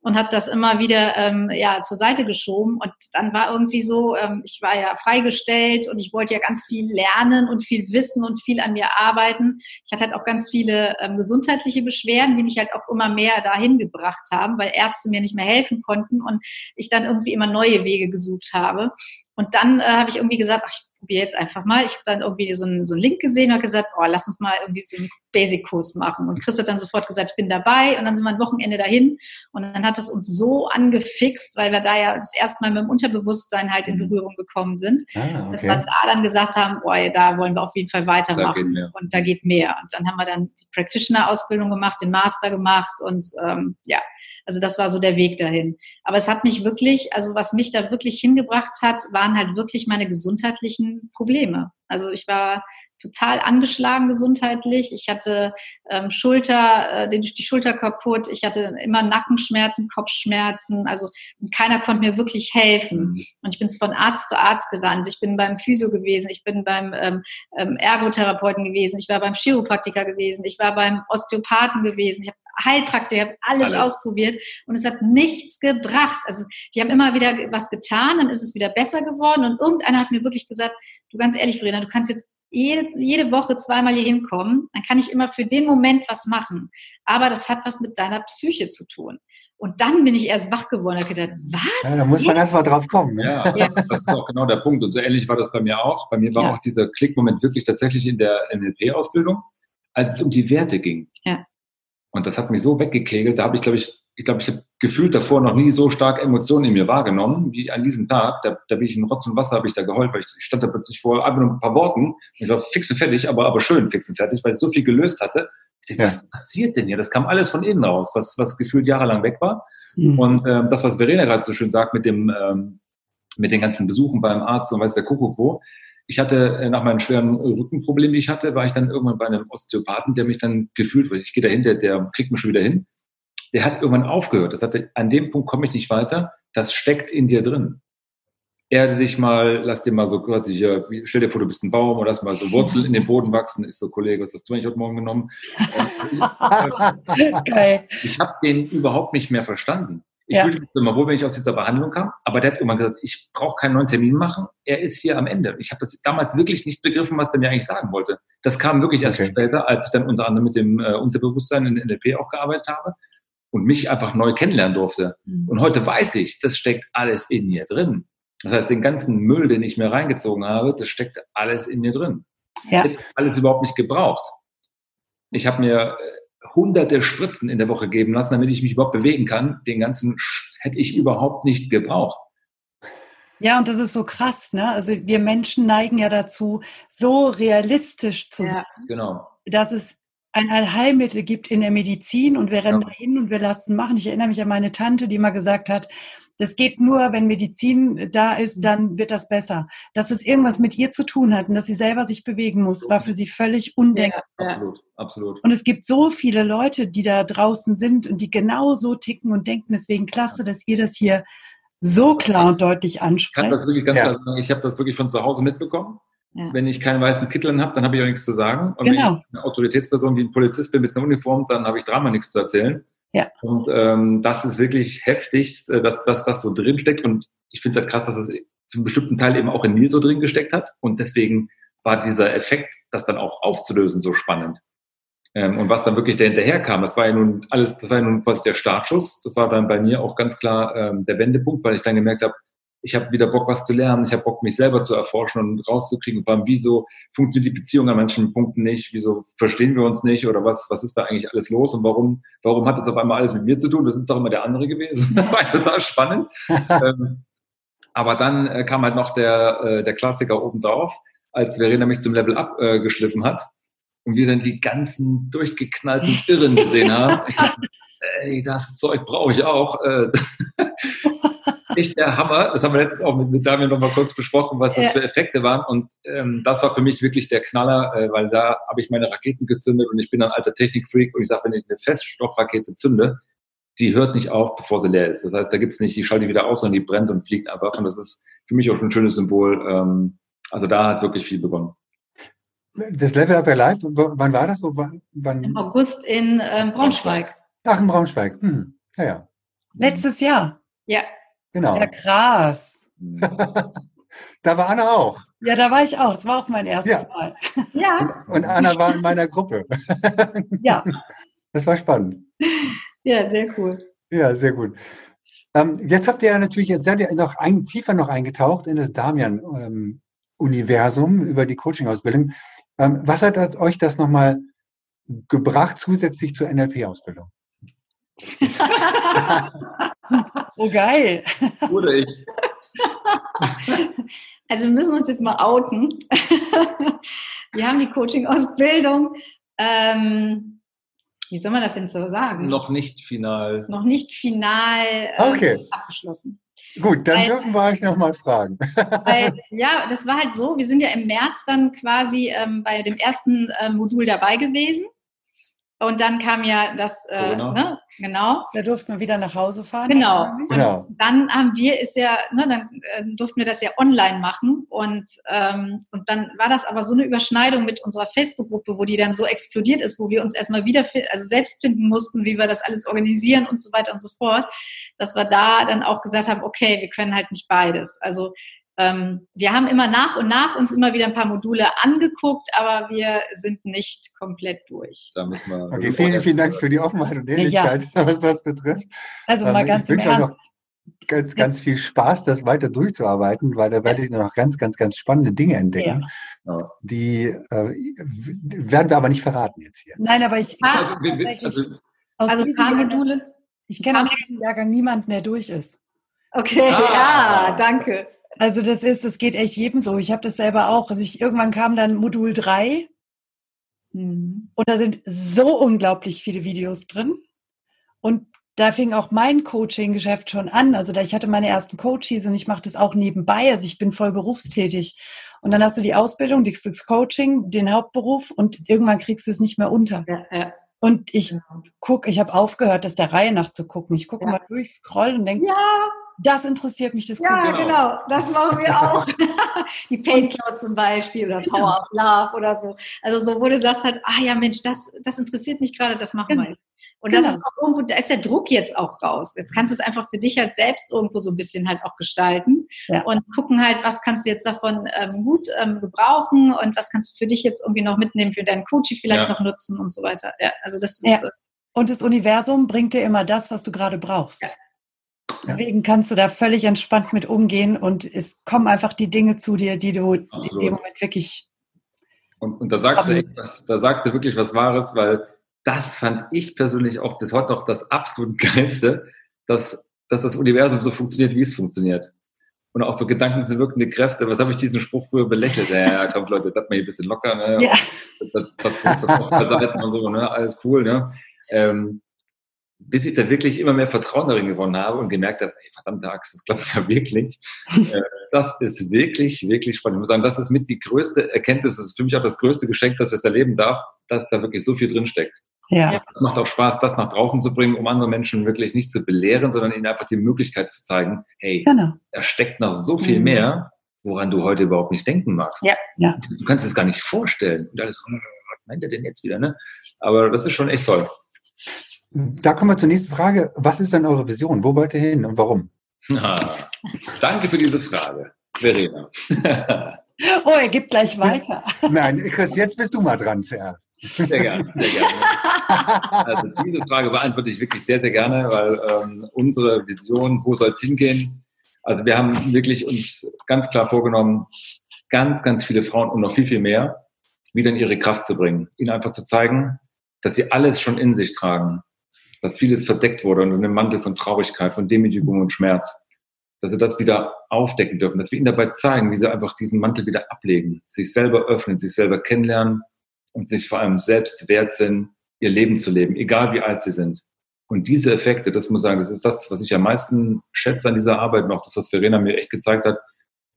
und habe das immer wieder ähm, ja zur Seite geschoben. Und dann war irgendwie so, ähm, ich war ja freigestellt und ich wollte ja ganz viel lernen und viel wissen und viel an mir arbeiten. Ich hatte halt auch ganz viele ähm, gesundheitliche Beschwerden, die mich halt auch immer mehr dahin gebracht haben, weil Ärzte mir nicht mehr helfen konnten und ich dann irgendwie immer neue Wege gesucht habe. Und dann äh, habe ich irgendwie gesagt, ach, ich probiere jetzt einfach mal. Ich habe dann irgendwie so einen, so einen Link gesehen und gesagt, oh, lass uns mal irgendwie so einen Basic-Kurs machen. Und Chris hat dann sofort gesagt, ich bin dabei. Und dann sind wir ein Wochenende dahin. Und dann hat es uns so angefixt, weil wir da ja das erste Mal mit dem Unterbewusstsein halt in mhm. Berührung gekommen sind, ah, okay. dass wir da dann gesagt haben, oh, da wollen wir auf jeden Fall weitermachen. Da und da geht mehr. Und dann haben wir dann die Practitioner-Ausbildung gemacht, den Master gemacht und ähm, ja, also das war so der Weg dahin. Aber es hat mich wirklich, also was mich da wirklich hingebracht hat, waren halt wirklich meine gesundheitlichen Probleme. Also ich war total angeschlagen gesundheitlich. Ich hatte ähm, Schulter, äh, die Schulter kaputt. Ich hatte immer Nackenschmerzen, Kopfschmerzen. Also keiner konnte mir wirklich helfen. Mhm. Und ich bin von Arzt zu Arzt gerannt. Ich bin beim Physio gewesen. Ich bin beim ähm, ähm, Ergotherapeuten gewesen. Ich war beim Chiropraktiker gewesen. Ich war beim Osteopathen gewesen. Ich habe Heilpraktiker, ich habe alles, alles, ausprobiert und es hat nichts gebracht. Also die haben immer wieder was getan, dann ist es wieder besser geworden und irgendeiner hat mir wirklich gesagt, du ganz ehrlich, Verena, du kannst jetzt jede, jede Woche zweimal hier hinkommen, dann kann ich immer für den Moment was machen. Aber das hat was mit deiner Psyche zu tun. Und dann bin ich erst wach geworden und habe gedacht, was? Ja, da muss man erst mal drauf kommen. Ne? Ja, ja, das ist auch genau der Punkt. Und so ähnlich war das bei mir auch. Bei mir war ja. auch dieser Klickmoment wirklich tatsächlich in der NLP-Ausbildung, als es um die Werte ging. Ja. Und das hat mich so weggekegelt. Da habe ich, glaube ich, ich glaube, ich habe gefühlt davor noch nie so stark Emotionen in mir wahrgenommen wie an diesem Tag. Da, da bin ich in Rotz und Wasser, habe ich da geheult, weil ich, ich stand da plötzlich vor einfach nur ein paar Worten. Ich war fix und fertig, aber, aber schön fix und fertig, weil ich so viel gelöst hatte. Ich denke, ja. was passiert denn hier? Das kam alles von innen raus, was, was gefühlt jahrelang weg war. Mhm. Und ähm, das, was Verena gerade so schön sagt mit dem, ähm, mit den ganzen Besuchen beim Arzt und weiß der Kuckuck wo. Ich hatte äh, nach meinen schweren Rückenproblemen, die ich hatte, war ich dann irgendwann bei einem Osteopathen, der mich dann gefühlt, weil ich gehe dahin, der, der kriegt mich schon wieder hin der hat irgendwann aufgehört. Das hatte, an dem Punkt komme ich nicht weiter. Das steckt in dir drin. Erde dich mal, lass dir mal so quasi hier, stell dir vor, du bist ein Baum oder lass mal so Wurzeln in den Boden wachsen. Ich so, Kollege, was hast du eigentlich heute Morgen genommen? (laughs) Geil. Ich habe den überhaupt nicht mehr verstanden. Ich ja. fühlte mich immer wohl, wenn ich aus dieser Behandlung kam, aber der hat irgendwann gesagt, ich brauche keinen neuen Termin machen, er ist hier am Ende. Ich habe das damals wirklich nicht begriffen, was der mir eigentlich sagen wollte. Das kam wirklich erst okay. später, als ich dann unter anderem mit dem äh, Unterbewusstsein in NLP auch gearbeitet habe und mich einfach neu kennenlernen durfte. Mhm. Und heute weiß ich, das steckt alles in mir drin. Das heißt, den ganzen Müll, den ich mir reingezogen habe, das steckt alles in mir drin. Ja. Ich habe alles überhaupt nicht gebraucht. Ich habe mir äh, hunderte Spritzen in der Woche geben lassen, damit ich mich überhaupt bewegen kann. Den ganzen hätte ich überhaupt nicht gebraucht. Ja, und das ist so krass, ne? Also wir Menschen neigen ja dazu, so realistisch zu sein. Ja. Genau. Dass es ein Allheilmittel gibt in der Medizin und wir rennen ja. dahin und wir lassen machen. Ich erinnere mich an meine Tante, die mal gesagt hat, das geht nur, wenn Medizin da ist, dann wird das besser. Dass es irgendwas mit ihr zu tun hat und dass sie selber sich bewegen muss, war für sie völlig undenkbar. Ja, absolut, absolut. Und es gibt so viele Leute, die da draußen sind und die genau so ticken und denken. Deswegen klasse, dass ihr das hier so klar und deutlich ansprecht. Ich kann das wirklich ganz ja. klar sagen. Ich habe das wirklich von zu Hause mitbekommen. Ja. Wenn ich keinen weißen Kittel habe, dann habe ich auch nichts zu sagen. Und genau. wenn ich eine Autoritätsperson wie ein Polizist bin mit einer Uniform, dann habe ich dreimal nichts zu erzählen. Ja. Und ähm, das ist wirklich heftigst, äh, dass, dass das so drin steckt. Und ich finde es halt krass, dass es zum bestimmten Teil eben auch in mir so drin gesteckt hat. Und deswegen war dieser Effekt, das dann auch aufzulösen, so spannend. Ähm, und was dann wirklich dahinterher kam, das war ja nun alles, das war ja nun quasi der Startschuss. Das war dann bei mir auch ganz klar ähm, der Wendepunkt, weil ich dann gemerkt habe, ich habe wieder Bock, was zu lernen, ich habe Bock, mich selber zu erforschen und rauszukriegen, wieso funktioniert die Beziehung an manchen Punkten nicht, wieso verstehen wir uns nicht oder was, was ist da eigentlich alles los und warum, warum hat das auf einmal alles mit mir zu tun? Das ist doch immer der andere gewesen. das (laughs) war total spannend. (laughs) ähm, aber dann äh, kam halt noch der, äh, der Klassiker obendrauf, als Verena mich zum Level Up äh, geschliffen hat und wir dann die ganzen durchgeknallten Irren gesehen haben. Ich dachte, (laughs) ey, das Zeug brauche ich auch. Echt der Hammer. Das haben wir letztens auch mit, mit Damian noch mal kurz besprochen, was das ja. für Effekte waren. Und ähm, das war für mich wirklich der Knaller, äh, weil da habe ich meine Raketen gezündet und ich bin ein alter Technikfreak und ich sage, wenn ich eine Feststoffrakete zünde, die hört nicht auf, bevor sie leer ist. Das heißt, da gibt's nicht, die schalte ich wieder aus, sondern die brennt und fliegt einfach. Und das ist für mich auch schon ein schönes Symbol. Ähm, also da hat wirklich viel begonnen. Das Level Up Alive, wann war das? Wann? Im August in ähm, Braunschweig. Ach, in Braunschweig. Hm. Ja, ja. Letztes Jahr. Ja. Genau. Ja, krass. (laughs) da war Anna auch. Ja, da war ich auch. Das war auch mein erstes ja. Mal. Ja. Und, und, Anna war in meiner Gruppe. ja. (laughs) Das war spannend. Ja, sehr cool. Ja, sehr gut. Ähm, jetzt habt ihr ja natürlich, jetzt seid ihr noch ein, tiefer noch eingetaucht in das Damian-Universum ähm, über die Coaching-Ausbildung. Ähm, was hat euch das nochmal gebracht, zusätzlich zur NLP-Ausbildung? (laughs) oh geil. Oder ich. (laughs) Also wir müssen uns jetzt mal outen. (laughs) wir haben die Coaching-Ausbildung, ähm, wie soll man das denn so sagen? Noch nicht final. Noch nicht final ähm, okay. abgeschlossen. Gut, dann weil, dürfen wir euch nochmal fragen. (laughs) Weil, ja, das war halt so, wir sind ja im März dann quasi ähm, bei dem ersten äh, Modul dabei gewesen. Und dann kam ja das, äh, ne, genau. Da durften wir wieder nach Hause fahren. Genau. genau. dann haben wir es ja, ne, dann äh, durften wir das ja online machen. Und, ähm, und dann war das aber so eine Überschneidung mit unserer Facebook-Gruppe, wo die dann so explodiert ist, wo wir uns erstmal wieder, also selbst finden mussten, wie wir das alles organisieren und so weiter und so fort, dass wir da dann auch gesagt haben, okay, wir können halt nicht beides. Also ähm, wir haben immer nach und nach uns immer wieder ein paar Module angeguckt, aber wir sind nicht komplett durch. Da müssen wir okay, vielen, vielen Dank für die Offenheit und Ehrlichkeit, ja. (laughs) was das betrifft. Also mal ähm, ganz ich im Ernst. Noch ganz, ganz viel Spaß, das weiter durchzuarbeiten, weil da werdet ihr noch ganz, ganz, ganz spannende Dinge entdecken. Ja. Die äh, werden wir aber nicht verraten jetzt hier. Nein, aber ich ah, also, also Module. Ich kenne aus diesem Jahrgang niemanden, der durch ist. Okay, ah. ja, danke. Also das ist, es geht echt jedem so. Ich habe das selber auch. Also ich, irgendwann kam dann Modul 3 mhm. und da sind so unglaublich viele Videos drin. Und da fing auch mein Coaching-Geschäft schon an. Also da ich hatte meine ersten Coaches und ich mache das auch nebenbei. Also ich bin voll berufstätig. Und dann hast du die Ausbildung, das Coaching, den Hauptberuf und irgendwann kriegst du es nicht mehr unter. Ja, ja. Und ich genau. guck, ich habe aufgehört, das der Reihe nach zu gucken. Ich gucke ja. mal durch, scroll und denke, ja das interessiert mich, das Ja, genau. genau, das machen wir (laughs) auch. (laughs) die Pain Cloud zum Beispiel oder genau. Power of Love oder so. Also so, wo du sagst halt, ah ja Mensch, das, das interessiert mich gerade, das machen genau. wir. Und genau. das ist auch irgendwo, da ist der Druck jetzt auch raus. Jetzt kannst du es einfach für dich halt selbst irgendwo so ein bisschen halt auch gestalten ja. und gucken halt, was kannst du jetzt davon ähm, gut ähm, gebrauchen und was kannst du für dich jetzt irgendwie noch mitnehmen, für deinen Coach vielleicht ja. noch nutzen und so weiter. Ja, also das ist. Ja. Äh, und das Universum bringt dir immer das, was du gerade brauchst. Ja. Deswegen kannst du da völlig entspannt mit umgehen und es kommen einfach die Dinge zu dir, die du Absolut. in dem Moment wirklich. Und, und da sagst du echt, da sagst du wirklich was Wahres, weil das fand ich persönlich auch bis heute noch das absolut geilste, dass, dass das Universum so funktioniert, wie es funktioniert. und auch so Gedanken sind wirkende Kräfte. Was habe ich diesen Spruch früher belächelt? Ja, kommt Leute, das mal hier ein bisschen locker, ne? Ja. Das, das, das, das, das, und so, ne? Alles cool, ne? Ähm, bis ich da wirklich immer mehr Vertrauen darin gewonnen habe und gemerkt habe, ey, verdammte Axt, das klappt ja wirklich. (laughs) Äh, das ist wirklich, wirklich spannend. Ich muss sagen, das ist mit die größte Erkenntnis, das ist für mich auch das größte Geschenk, das ich es erleben darf, dass da wirklich so viel drinsteckt. Ja. Es macht auch Spaß, das nach draußen zu bringen, um andere Menschen wirklich nicht zu belehren, sondern ihnen einfach die Möglichkeit zu zeigen, hey, genau. da steckt noch so viel mhm. mehr, woran du heute überhaupt nicht denken magst. Ja. Ja. Du kannst es gar nicht vorstellen. Und alles, was meint er denn jetzt wieder? Ne? Aber das ist schon echt toll. Da kommen wir zur nächsten Frage. Was ist denn eure Vision? Wo wollt ihr hin und warum? Ah, danke für diese Frage, Verena. (laughs) Oh, er gibt gleich weiter. Nein, Chris, jetzt bist du mal dran zuerst. Sehr gerne, sehr gerne. (laughs) Also diese Frage beantworte ich wirklich sehr, sehr gerne, weil ähm, unsere Vision, wo soll es hingehen? Also wir haben wirklich uns ganz klar vorgenommen, ganz, ganz viele Frauen und noch viel, viel mehr wieder in ihre Kraft zu bringen. Ihnen einfach zu zeigen, dass sie alles schon in sich tragen dass vieles verdeckt wurde unter einem Mantel von Traurigkeit, von Demütigung und Schmerz. Dass sie das wieder aufdecken dürfen, dass wir ihnen dabei zeigen, wie sie einfach diesen Mantel wieder ablegen, sich selber öffnen, sich selber kennenlernen und sich vor allem selbst wert sind, ihr Leben zu leben, egal wie alt sie sind. Und diese Effekte, das muss ich sagen, das ist das, was ich am meisten schätze an dieser Arbeit noch, das, was Verena mir echt gezeigt hat,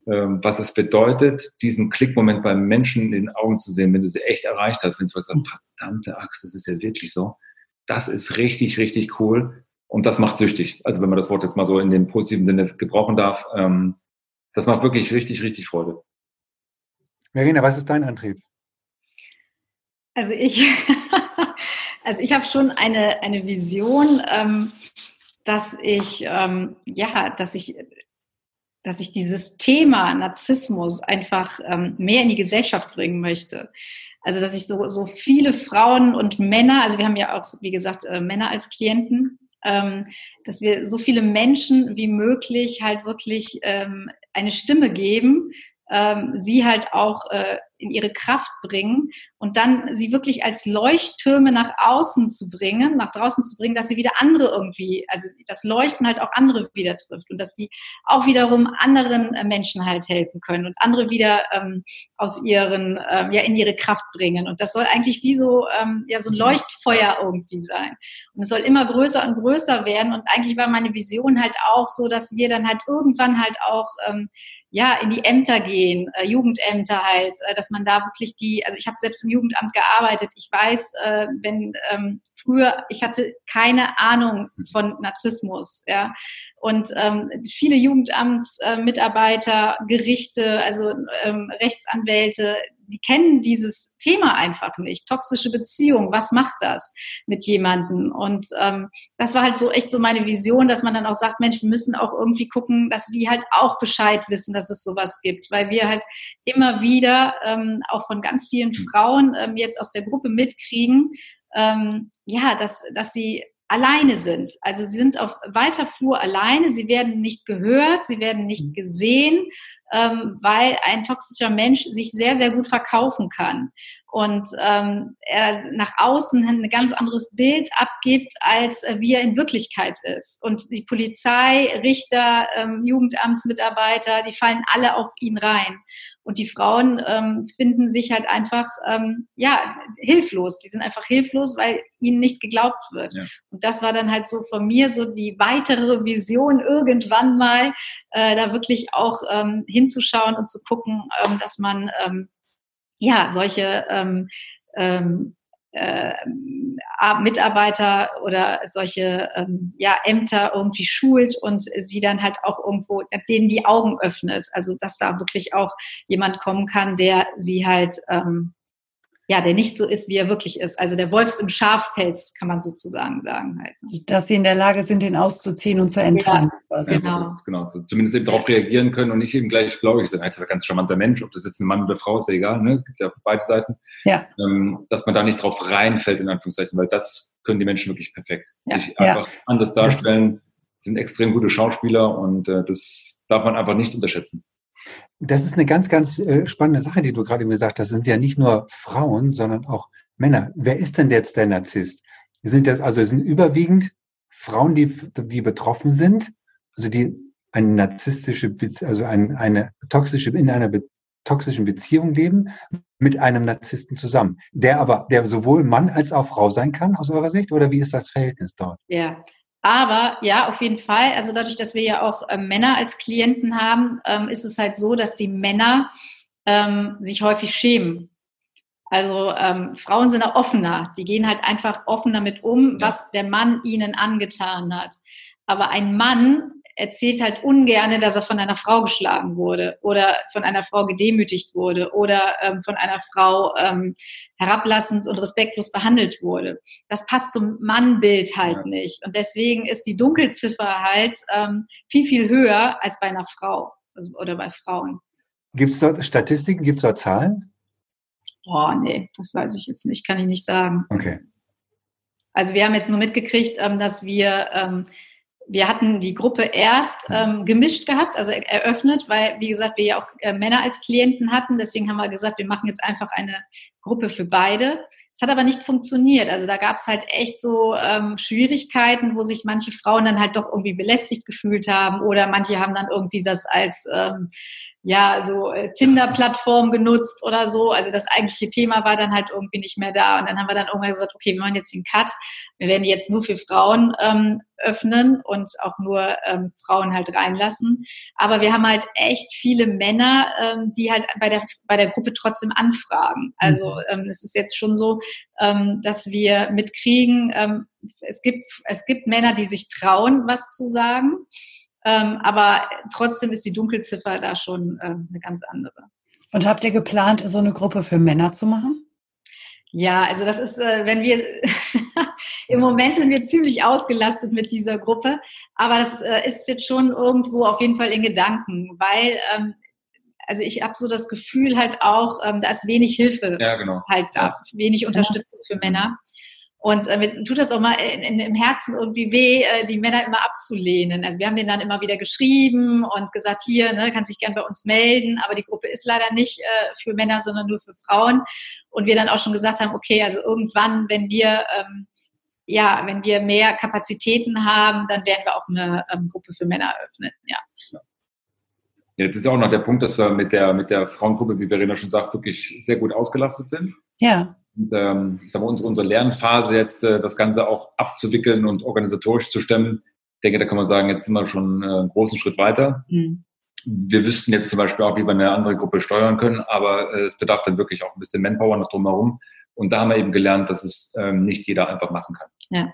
ähm, was es bedeutet, diesen Klickmoment beim Menschen in den Augen zu sehen, wenn du sie echt erreicht hast, wenn du sagst, verdammte Axt, das ist ja wirklich so das ist richtig, richtig cool. Und das macht süchtig. Also wenn man das Wort jetzt mal so in dem positiven Sinne gebrauchen darf, ähm, das macht wirklich richtig, richtig Freude. Verena, was ist dein Antrieb? Also ich, (laughs) also ich habe schon eine, eine Vision, ähm, dass ich, ähm, ja, dass ich, dass ich dieses Thema Narzissmus einfach ähm, mehr in die Gesellschaft bringen möchte. Also, dass ich so, so viele Frauen und Männer, also wir haben ja auch, wie gesagt, äh, Männer als Klienten, ähm, dass wir so viele Menschen wie möglich halt wirklich ähm, eine Stimme geben, ähm, sie halt auch äh, in ihre Kraft bringen und dann sie wirklich als Leuchttürme nach außen zu bringen, nach draußen zu bringen, dass sie wieder andere irgendwie, also das Leuchten halt auch andere wieder trifft und dass die auch wiederum anderen äh, Menschen halt helfen können und andere wieder ähm, aus ihren, ähm, ja, in ihre Kraft bringen. Und das soll eigentlich wie so, ähm, ja, so ein Leuchtfeuer irgendwie sein. Und es soll immer größer und größer werden. Und eigentlich war meine Vision halt auch so, dass wir dann halt irgendwann halt auch, ähm, ja, in die Ämter gehen, äh, Jugendämter halt, äh, dass man da wirklich die, also ich habe selbst im Jugendamt gearbeitet, ich weiß, äh, wenn ähm, früher, ich hatte keine Ahnung von Narzissmus, ja, und ähm, viele Jugendamtsmitarbeiter, äh, Gerichte, also ähm, Rechtsanwälte, die kennen dieses Thema einfach nicht. Toxische Beziehung, was macht das mit jemandem? Und ähm, das war halt so echt so meine Vision, dass man dann auch sagt, Mensch, wir müssen auch irgendwie gucken, dass die halt auch Bescheid wissen, dass es sowas gibt, weil wir halt immer wieder ähm, auch von ganz vielen Frauen ähm, jetzt aus der Gruppe mitkriegen, ähm, ja, dass, dass sie alleine sind. Also sie sind auf weiter Flur alleine, sie werden nicht gehört, sie werden nicht gesehen ähm, weil ein toxischer Mensch sich sehr, sehr gut verkaufen kann und ähm, er nach außen ein ganz anderes Bild abgibt, als äh, wie er in Wirklichkeit ist. Und die Polizei, Richter, ähm, Jugendamtsmitarbeiter, die fallen alle auf ihn rein. Und die Frauen ähm, finden sich halt einfach ähm, ja hilflos. Die sind einfach hilflos, weil ihnen nicht geglaubt wird. Ja. Und das war dann halt so von mir so die weitere Vision irgendwann mal, äh, da wirklich auch ähm, hinzuschauen und zu gucken, ähm, dass man ähm, ja solche ähm, ähm, äh, Mitarbeiter oder solche ähm, ja, Ämter irgendwie schult und sie dann halt auch irgendwo denen die Augen öffnet. Also dass da wirklich auch jemand kommen kann, der sie halt ähm, ja, der nicht so ist, wie er wirklich ist. Also der Wolfs im Schafpelz, kann man sozusagen sagen halt. Ne? Dass sie in der Lage sind, den auszuziehen und zu enttarnen. Ja, genau. genau. Zumindest eben darauf reagieren können und nicht eben gleich glaubig sind. Das ist ein ganz charmanter Mensch, ob das jetzt ein Mann oder Frau ist, ja egal, ne? Es gibt ja beide Seiten. Ja. Ähm, dass man da nicht drauf reinfällt, in Anführungszeichen, weil das können die Menschen wirklich perfekt. Ja. Sich einfach ja. anders darstellen, sind extrem gute Schauspieler und äh, das darf man einfach nicht unterschätzen. Das ist eine ganz, ganz äh, spannende Sache, die du gerade gesagt hast. Das sind ja nicht nur Frauen, sondern auch Männer. Wer ist denn jetzt der Narzisst? Sind das, also sind überwiegend Frauen, die, die betroffen sind, also die eine narzisstische, also ein, eine toxische, in einer be toxischen Beziehung leben mit einem Narzissten zusammen, der aber, der sowohl Mann als auch Frau sein kann aus eurer Sicht oder wie ist das Verhältnis dort? Ja, aber ja, auf jeden Fall. Also dadurch, dass wir ja auch äh, Männer als Klienten haben, ähm, ist es halt so, dass die Männer ähm, sich häufig schämen. Also ähm, Frauen sind da offener. Die gehen halt einfach offen damit um, ja. was der Mann ihnen angetan hat. Aber ein Mann erzählt halt ungerne, dass er von einer Frau geschlagen wurde oder von einer Frau gedemütigt wurde oder ähm, von einer Frau ähm, herablassend und respektlos behandelt wurde. Das passt zum Mannbild halt nicht. Und deswegen ist die Dunkelziffer halt ähm, viel, viel höher als bei einer Frau also, oder bei Frauen. Gibt es dort Statistiken, gibt es dort Zahlen? Boah, nee, das weiß ich jetzt nicht, kann ich nicht sagen. Okay. Also wir haben jetzt nur mitgekriegt, ähm, dass wir ähm, wir hatten die Gruppe erst ähm, gemischt gehabt, also eröffnet, weil, wie gesagt, wir ja auch äh, Männer als Klienten hatten. Deswegen haben wir gesagt, wir machen jetzt einfach eine Gruppe für beide. Es hat aber nicht funktioniert. Also da gab es halt echt so ähm, Schwierigkeiten, wo sich manche Frauen dann halt doch irgendwie belästigt gefühlt haben oder manche haben dann irgendwie das als ähm, ja, so äh, Tinder-Plattform genutzt oder so. Also das eigentliche Thema war dann halt irgendwie nicht mehr da. Und dann haben wir dann irgendwann gesagt, okay, wir machen jetzt den Cut. Wir werden jetzt nur für Frauen ähm, öffnen und auch nur ähm, Frauen halt reinlassen. Aber wir haben halt echt viele Männer, ähm, die halt bei der, bei der Gruppe trotzdem anfragen. Also mhm. ähm, es ist jetzt schon so, ähm, dass wir mitkriegen, ähm, es gibt, es gibt Männer, die sich trauen, was zu sagen. Ähm, aber trotzdem ist die Dunkelziffer da schon äh, eine ganz andere. Und habt ihr geplant, so eine Gruppe für Männer zu machen? Ja, also das ist, äh, wenn wir (laughs) im Moment sind wir ziemlich ausgelastet mit dieser Gruppe, aber das äh, ist jetzt schon irgendwo auf jeden Fall in Gedanken, weil ähm, also ich habe so das Gefühl halt auch, ähm, da ist wenig Hilfe ja, genau. halt da, wenig Unterstützung für Männer. Und äh, mir tut das auch mal in, in, im Herzen irgendwie weh, äh, die Männer immer abzulehnen. Also wir haben denen dann immer wieder geschrieben und gesagt, hier, ne, kannst dich gern bei uns melden, aber die Gruppe ist leider nicht äh, für Männer, sondern nur für Frauen. Und wir dann auch schon gesagt haben, okay, also irgendwann, wenn wir ähm, ja, wenn wir mehr Kapazitäten haben, dann werden wir auch eine ähm, Gruppe für Männer eröffnen, ja. Jetzt ist ja auch noch der Punkt, dass wir mit der, mit der Frauengruppe, wie Verena schon sagt, wirklich sehr gut ausgelastet sind. Ja. Und, ähm, ich sag mal, unsere, unsere Lernphase jetzt, äh, das Ganze auch abzuwickeln und organisatorisch zu stemmen, ich denke, da kann man sagen, jetzt sind wir schon äh, einen großen Schritt weiter. Mhm. Wir wüssten jetzt zum Beispiel auch, wie wir eine andere Gruppe steuern können, aber äh, es bedarf dann wirklich auch ein bisschen Manpower noch drumherum. Und da haben wir eben gelernt, dass es ähm, nicht jeder einfach machen kann. Ja.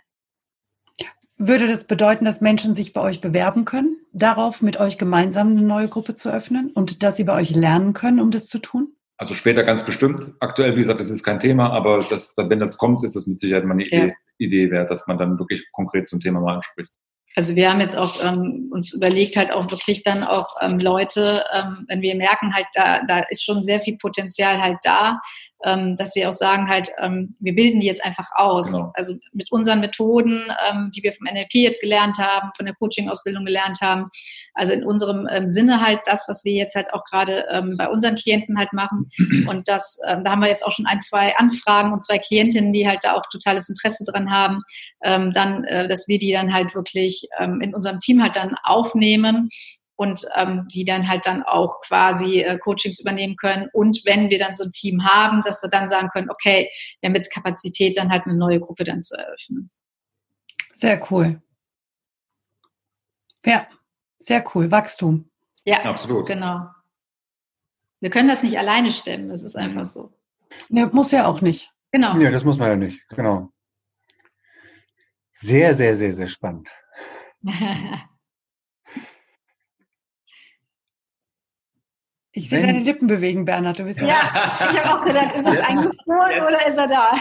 Würde das bedeuten, dass Menschen sich bei euch bewerben können, darauf mit euch gemeinsam eine neue Gruppe zu öffnen und dass sie bei euch lernen können, um das zu tun? Also später ganz bestimmt. Aktuell, wie gesagt, das ist kein Thema, aber das, wenn das kommt, ist das mit Sicherheit mal eine ja. Idee, Idee wert, dass man dann wirklich konkret zum Thema mal anspricht. Also wir haben jetzt auch ähm, uns überlegt, halt auch wirklich dann auch ähm, Leute, ähm, wenn wir merken, halt da, da ist schon sehr viel Potenzial halt da, ähm, dass wir auch sagen halt, ähm, wir bilden die jetzt einfach aus. Genau. Also mit unseren Methoden, ähm, die wir vom NLP jetzt gelernt haben, von der Coaching-Ausbildung gelernt haben. Also in unserem ähm, Sinne halt das, was wir jetzt halt auch gerade ähm, bei unseren Klienten halt machen. (clears throat) Und das, ähm, da haben wir jetzt auch schon ein, zwei Anfragen und zwei Klientinnen, die halt da auch totales Interesse dran haben, dann, äh, dass wir die dann halt wirklich in unserem Team halt dann aufnehmen und ähm, die dann halt dann auch quasi äh, Coachings übernehmen können. Und wenn wir dann so ein Team haben, dass wir dann sagen können, okay, wir haben jetzt Kapazität, dann halt eine neue Gruppe dann zu eröffnen. Sehr cool. Ja, sehr cool. Wachstum. Ja, absolut. Genau. Wir können das nicht alleine stemmen, das ist einfach mhm. so. Ja, muss ja auch nicht. Genau. Ja, das muss man ja nicht, genau. Sehr, sehr, sehr, sehr spannend. (laughs) Ich sehe deine Lippen bewegen, Bernhard. Du bist ja, ja ich habe auch gedacht, ist er eingefroren jetzt. oder ist er da?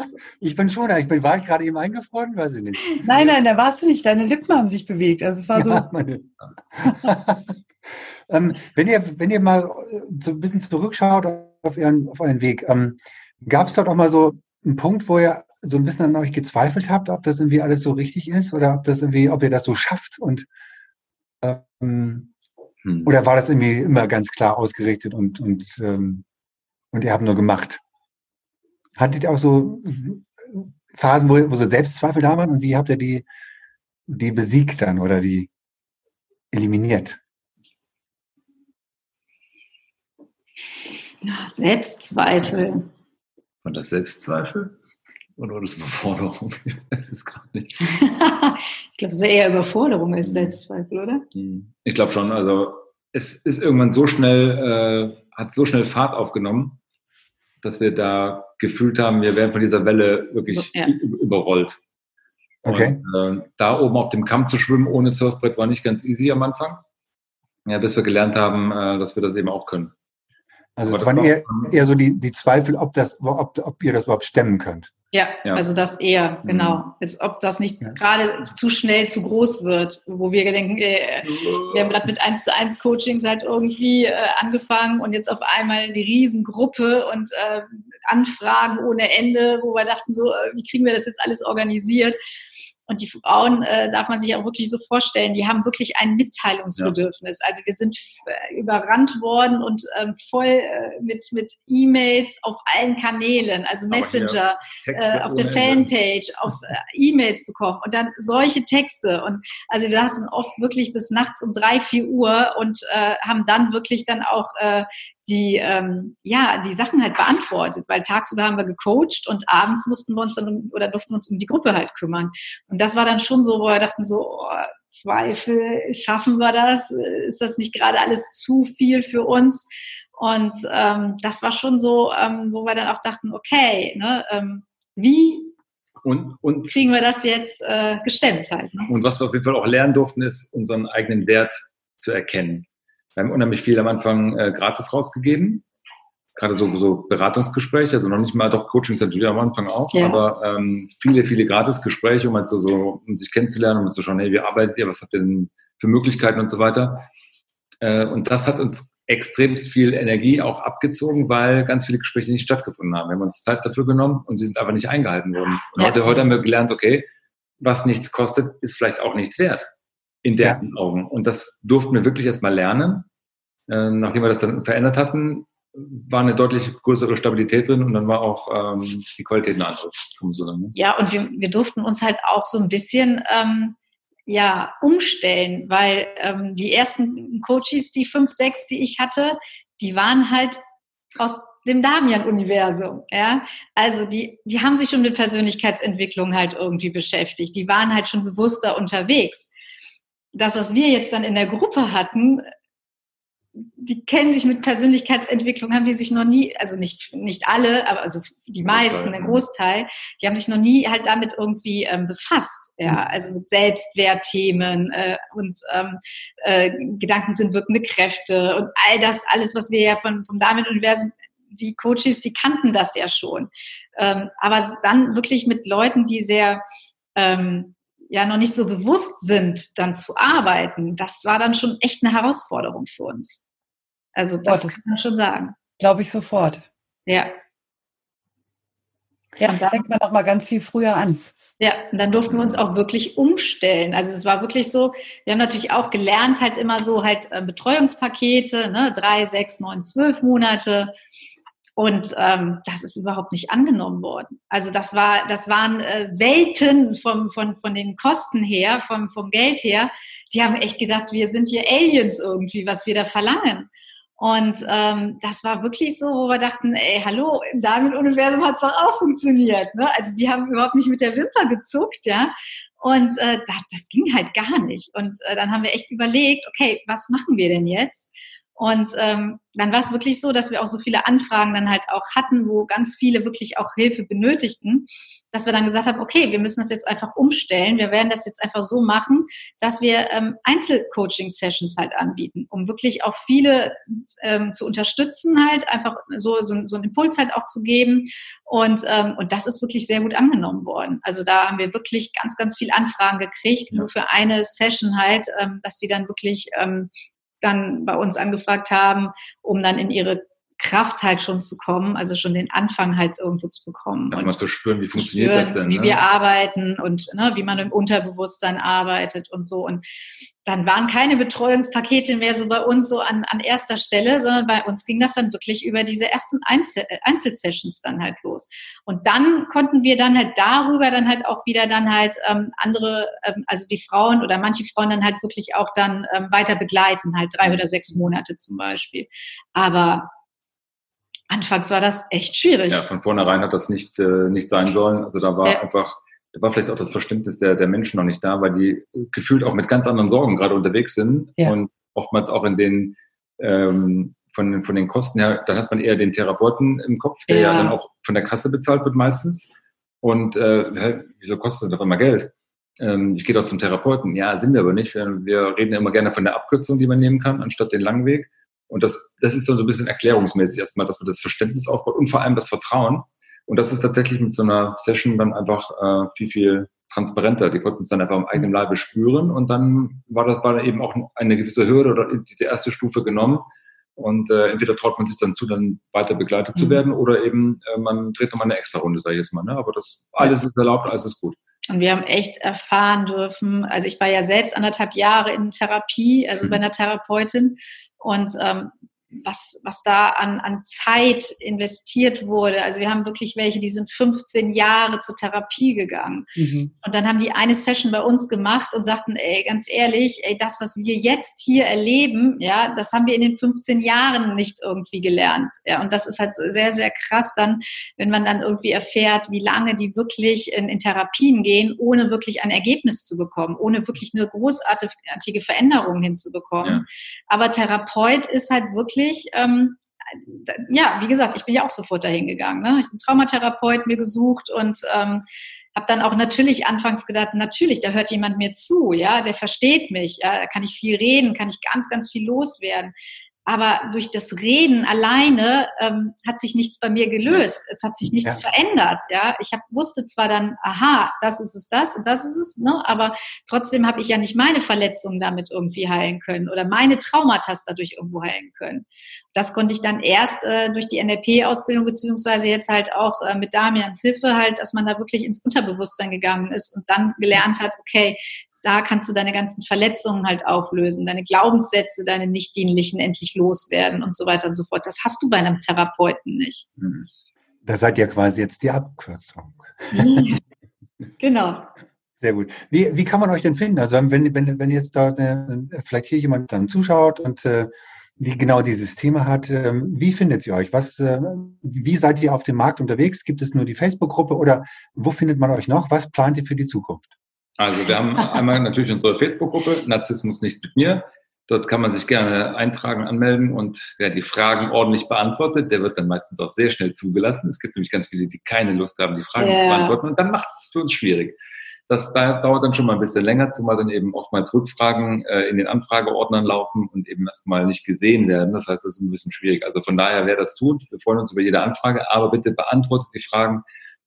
(laughs) ich bin schon da. Ich bin, war ich gerade eben eingefroren? Weiß ich nicht. Nein, nein, da warst du nicht. Deine Lippen haben sich bewegt. Also es war ja, so. (laughs) ähm, wenn, ihr, wenn ihr mal so ein bisschen zurückschaut auf, ihren, auf euren Weg, ähm, gab es dort auch mal so einen Punkt, wo ihr so ein bisschen an euch gezweifelt habt, ob das irgendwie alles so richtig ist oder ob das irgendwie, ob ihr das so schafft und ähm, hm. Oder war das irgendwie immer ganz klar ausgerichtet und, und, ähm, und ihr habt nur gemacht? Hattet ihr auch so Phasen, wo, wo so Selbstzweifel da waren und wie habt ihr die, die besiegt dann oder die? eliminiert? Ja, Selbstzweifel. War das Selbstzweifel? Oder war das Überforderung? Das (laughs) ist gar nicht. (laughs) ich glaube, es wäre eher Überforderung als Selbstzweifel, oder? Hm. Ich glaube schon. Also es ist irgendwann so schnell, äh, hat so schnell Fahrt aufgenommen, dass wir da gefühlt haben, wir werden von dieser Welle wirklich ja. überrollt. Okay. Und, äh, da oben auf dem Kamm zu schwimmen ohne Surfbrett war nicht ganz easy am Anfang. Ja, bis wir gelernt haben, äh, dass wir das eben auch können. Also es waren eher, eher so die, die Zweifel, ob, das, ob, ob ihr das überhaupt stemmen könnt. Ja, ja, also das eher, mhm. genau. Als ob das nicht ja. gerade zu schnell zu groß wird, wo wir denken, äh, wir haben gerade mit 1 zu 1 Coachings halt irgendwie äh, angefangen und jetzt auf einmal die Riesengruppe und äh, Anfragen ohne Ende, wo wir dachten so, äh, wie kriegen wir das jetzt alles organisiert? Und die Frauen äh, darf man sich auch wirklich so vorstellen, die haben wirklich ein Mitteilungsbedürfnis. Ja. Also wir sind äh, überrannt worden und ähm, voll äh, mit, mit E-Mails auf allen Kanälen, also Messenger, äh, auf der Fanpage, auf (laughs) äh, E-Mails bekommen und dann solche Texte. Und also wir saßen oft wirklich bis nachts um drei, vier Uhr und äh, haben dann wirklich dann auch äh, die, ähm, ja, die Sachen halt beantwortet, weil tagsüber haben wir gecoacht und abends mussten wir uns dann um, oder durften wir uns um die Gruppe halt kümmern. Und das war dann schon so, wo wir dachten so, oh, Zweifel, schaffen wir das? Ist das nicht gerade alles zu viel für uns? Und ähm, das war schon so, ähm, wo wir dann auch dachten, okay, ne, ähm, wie und, und, kriegen wir das jetzt äh, gestemmt halt? Ne? Und was wir auf jeden Fall auch lernen durften, ist unseren eigenen Wert zu erkennen. Wir haben unheimlich viel am Anfang äh, gratis rausgegeben. Gerade so, so Beratungsgespräche, also noch nicht mal doch Coachings natürlich am Anfang auch, ja. aber ähm, viele, viele Gratisgespräche, um halt so, so um sich kennenzulernen, um zu schauen, hey, wie arbeitet ihr, was habt ihr denn für Möglichkeiten und so weiter. Äh, und das hat uns extrem viel Energie auch abgezogen, weil ganz viele Gespräche nicht stattgefunden haben. Wir haben uns Zeit dafür genommen und die sind einfach nicht eingehalten worden. Und ja. heute, heute haben wir gelernt, okay, was nichts kostet, ist vielleicht auch nichts wert in deren ja. Augen. Und das durften wir wirklich erstmal lernen. Äh, nachdem wir das dann verändert hatten, war eine deutlich größere Stabilität drin und dann war auch ähm, die Qualität eine andere. Ja, und wir, wir durften uns halt auch so ein bisschen ähm, ja, umstellen, weil ähm, die ersten Coaches, die fünf, sechs, die ich hatte, die waren halt aus dem Damian-Universum, ja. Also die, die haben sich schon mit Persönlichkeitsentwicklung halt irgendwie beschäftigt. Die waren halt schon bewusster unterwegs das, was wir jetzt dann in der Gruppe hatten, die kennen sich mit Persönlichkeitsentwicklung, haben die sich noch nie, also nicht, nicht alle, aber also die meisten, der Großteil, die haben sich noch nie halt damit irgendwie ähm, befasst, ja, mhm. also mit Selbstwertthemen äh, und ähm, äh, Gedanken sind wirkende Kräfte und all das, alles, was wir ja von, vom Damit-Universum, die Coaches, die kannten das ja schon. Ähm, aber dann wirklich mit Leuten, die sehr ähm, ja noch nicht so bewusst sind, dann zu arbeiten, das war dann schon echt eine Herausforderung für uns. Also das, oh, das kann man schon sagen. Glaube ich sofort. Ja. Ja, da fängt man auch mal ganz viel früher an. Ja, und dann durften wir uns auch wirklich umstellen. Also es war wirklich so, wir haben natürlich auch gelernt, halt immer so halt äh, Betreuungspakete, ne, drei, sechs, neun, zwölf Monate. Und ähm, das ist überhaupt nicht angenommen worden. Also das war, das waren äh, Welten vom, von, von den Kosten her, vom, vom Geld her. Die haben echt gedacht, wir sind hier Aliens irgendwie, was wir da verlangen. Und ähm, das war wirklich so, wo wir dachten, ey, hallo, im Diamond-Universum hat es doch auch funktioniert. Ne? Also die haben überhaupt nicht mit der Wimper gezuckt, ja. Und äh, das, das ging halt gar nicht. Und äh, dann haben wir echt überlegt, okay, was machen wir denn jetzt? Und ähm, dann war es wirklich so, dass wir auch so viele Anfragen dann halt auch hatten, wo ganz viele wirklich auch Hilfe benötigten, dass wir dann gesagt haben, okay, wir müssen das jetzt einfach umstellen. Wir werden das jetzt einfach so machen, dass wir ähm, Einzelcoaching-Sessions halt anbieten, um wirklich auch viele ähm, zu unterstützen, halt einfach so, so, so einen Impuls halt auch zu geben. Und, ähm, und das ist wirklich sehr gut angenommen worden. Also da haben wir wirklich ganz, ganz viel Anfragen gekriegt, nur für eine Session halt, ähm, dass die dann wirklich ähm, dann bei uns angefragt haben, um dann in ihre Kraft halt schon zu kommen, also schon den Anfang halt irgendwo zu bekommen. und mal zu spüren, wie funktioniert spüren, das denn? Wie ne? wir arbeiten und ne, wie man im Unterbewusstsein arbeitet und so. Und dann waren keine Betreuungspakete mehr so bei uns so an, an erster Stelle, sondern bei uns ging das dann wirklich über diese ersten Einzel Einzelsessions dann halt los. Und dann konnten wir dann halt darüber dann halt auch wieder dann halt ähm, andere, ähm, also die Frauen oder manche Frauen dann halt wirklich auch dann ähm, weiter begleiten, halt drei oder sechs Monate zum Beispiel. Aber anfangs war das echt schwierig. Ja, von vornherein hat das nicht, äh, nicht sein sollen. Also da war ja. einfach da war vielleicht auch das Verständnis der, der Menschen noch nicht da, weil die gefühlt auch mit ganz anderen Sorgen gerade unterwegs sind ja. und oftmals auch in den ähm, von, von den Kosten her, dann hat man eher den Therapeuten im Kopf, der ja, ja dann auch von der Kasse bezahlt wird meistens. Und äh, wieso kostet das doch immer Geld? Ähm, ich gehe doch zum Therapeuten. Ja, sind wir aber nicht. Wir, wir reden immer gerne von der Abkürzung, die man nehmen kann, anstatt den langen Weg. Und das, das ist so ein bisschen erklärungsmäßig erstmal, dass man das Verständnis aufbaut und vor allem das Vertrauen. Und das ist tatsächlich mit so einer Session dann einfach äh, viel, viel transparenter. Die konnten es dann einfach im eigenen Leibe spüren und dann war das war eben auch eine gewisse Hürde oder diese erste Stufe genommen. Und äh, entweder traut man sich dann zu, dann weiter begleitet mhm. zu werden oder eben äh, man dreht nochmal eine extra Runde, sage ich jetzt mal. Ne? Aber das alles ist erlaubt, alles ist gut. Und wir haben echt erfahren dürfen, also ich war ja selbst anderthalb Jahre in Therapie, also mhm. bei einer Therapeutin. Und ähm, was, was da an, an Zeit investiert wurde. Also wir haben wirklich welche, die sind 15 Jahre zur Therapie gegangen. Mhm. Und dann haben die eine Session bei uns gemacht und sagten, ey, ganz ehrlich, ey, das, was wir jetzt hier erleben, ja, das haben wir in den 15 Jahren nicht irgendwie gelernt. Ja, und das ist halt sehr, sehr krass dann, wenn man dann irgendwie erfährt, wie lange die wirklich in, in Therapien gehen, ohne wirklich ein Ergebnis zu bekommen, ohne wirklich eine großartige Veränderung hinzubekommen. Ja. Aber Therapeut ist halt wirklich wirklich, ähm, ja, wie gesagt, ich bin ja auch sofort dahin gegangen. Ne? Ich bin Traumatherapeut mir gesucht und ähm, habe dann auch natürlich anfangs gedacht, natürlich, da hört jemand mir zu, ja, der versteht mich, ja, da kann ich viel reden, kann ich ganz, ganz viel loswerden. Aber durch das Reden alleine ähm, hat sich nichts bei mir gelöst. Es hat sich nichts ja. verändert. Ja, ich hab, wusste zwar dann, aha, das ist es, das und das ist es, ne? aber trotzdem habe ich ja nicht meine Verletzungen damit irgendwie heilen können oder meine Traumata dadurch irgendwo heilen können. Das konnte ich dann erst äh, durch die NLP-Ausbildung beziehungsweise jetzt halt auch äh, mit Damians Hilfe halt, dass man da wirklich ins Unterbewusstsein gegangen ist und dann gelernt hat, okay, da kannst du deine ganzen Verletzungen halt auflösen, deine Glaubenssätze, deine nichtdienlichen endlich loswerden und so weiter und so fort. Das hast du bei einem Therapeuten nicht. Hm. Da seid ihr quasi jetzt die Abkürzung. (laughs) genau. Sehr gut. Wie, wie kann man euch denn finden? Also wenn, wenn, wenn jetzt da äh, vielleicht hier jemand dann zuschaut und äh, die genau dieses Thema hat, äh, wie findet sie euch? Was, äh, wie seid ihr auf dem Markt unterwegs? Gibt es nur die Facebook-Gruppe oder wo findet man euch noch? Was plant ihr für die Zukunft? Also wir haben einmal natürlich unsere Facebook-Gruppe, Narzissmus nicht mit mir. Dort kann man sich gerne eintragen, anmelden und wer die Fragen ordentlich beantwortet, der wird dann meistens auch sehr schnell zugelassen. Es gibt nämlich ganz viele, die keine Lust haben, die Fragen yeah. zu beantworten und dann macht es für uns schwierig. Das dauert dann schon mal ein bisschen länger, zumal dann eben oftmals Rückfragen äh, in den Anfrageordnern laufen und eben erstmal nicht gesehen werden. Das heißt, das ist ein bisschen schwierig. Also von daher, wer das tut, wir freuen uns über jede Anfrage, aber bitte beantwortet die Fragen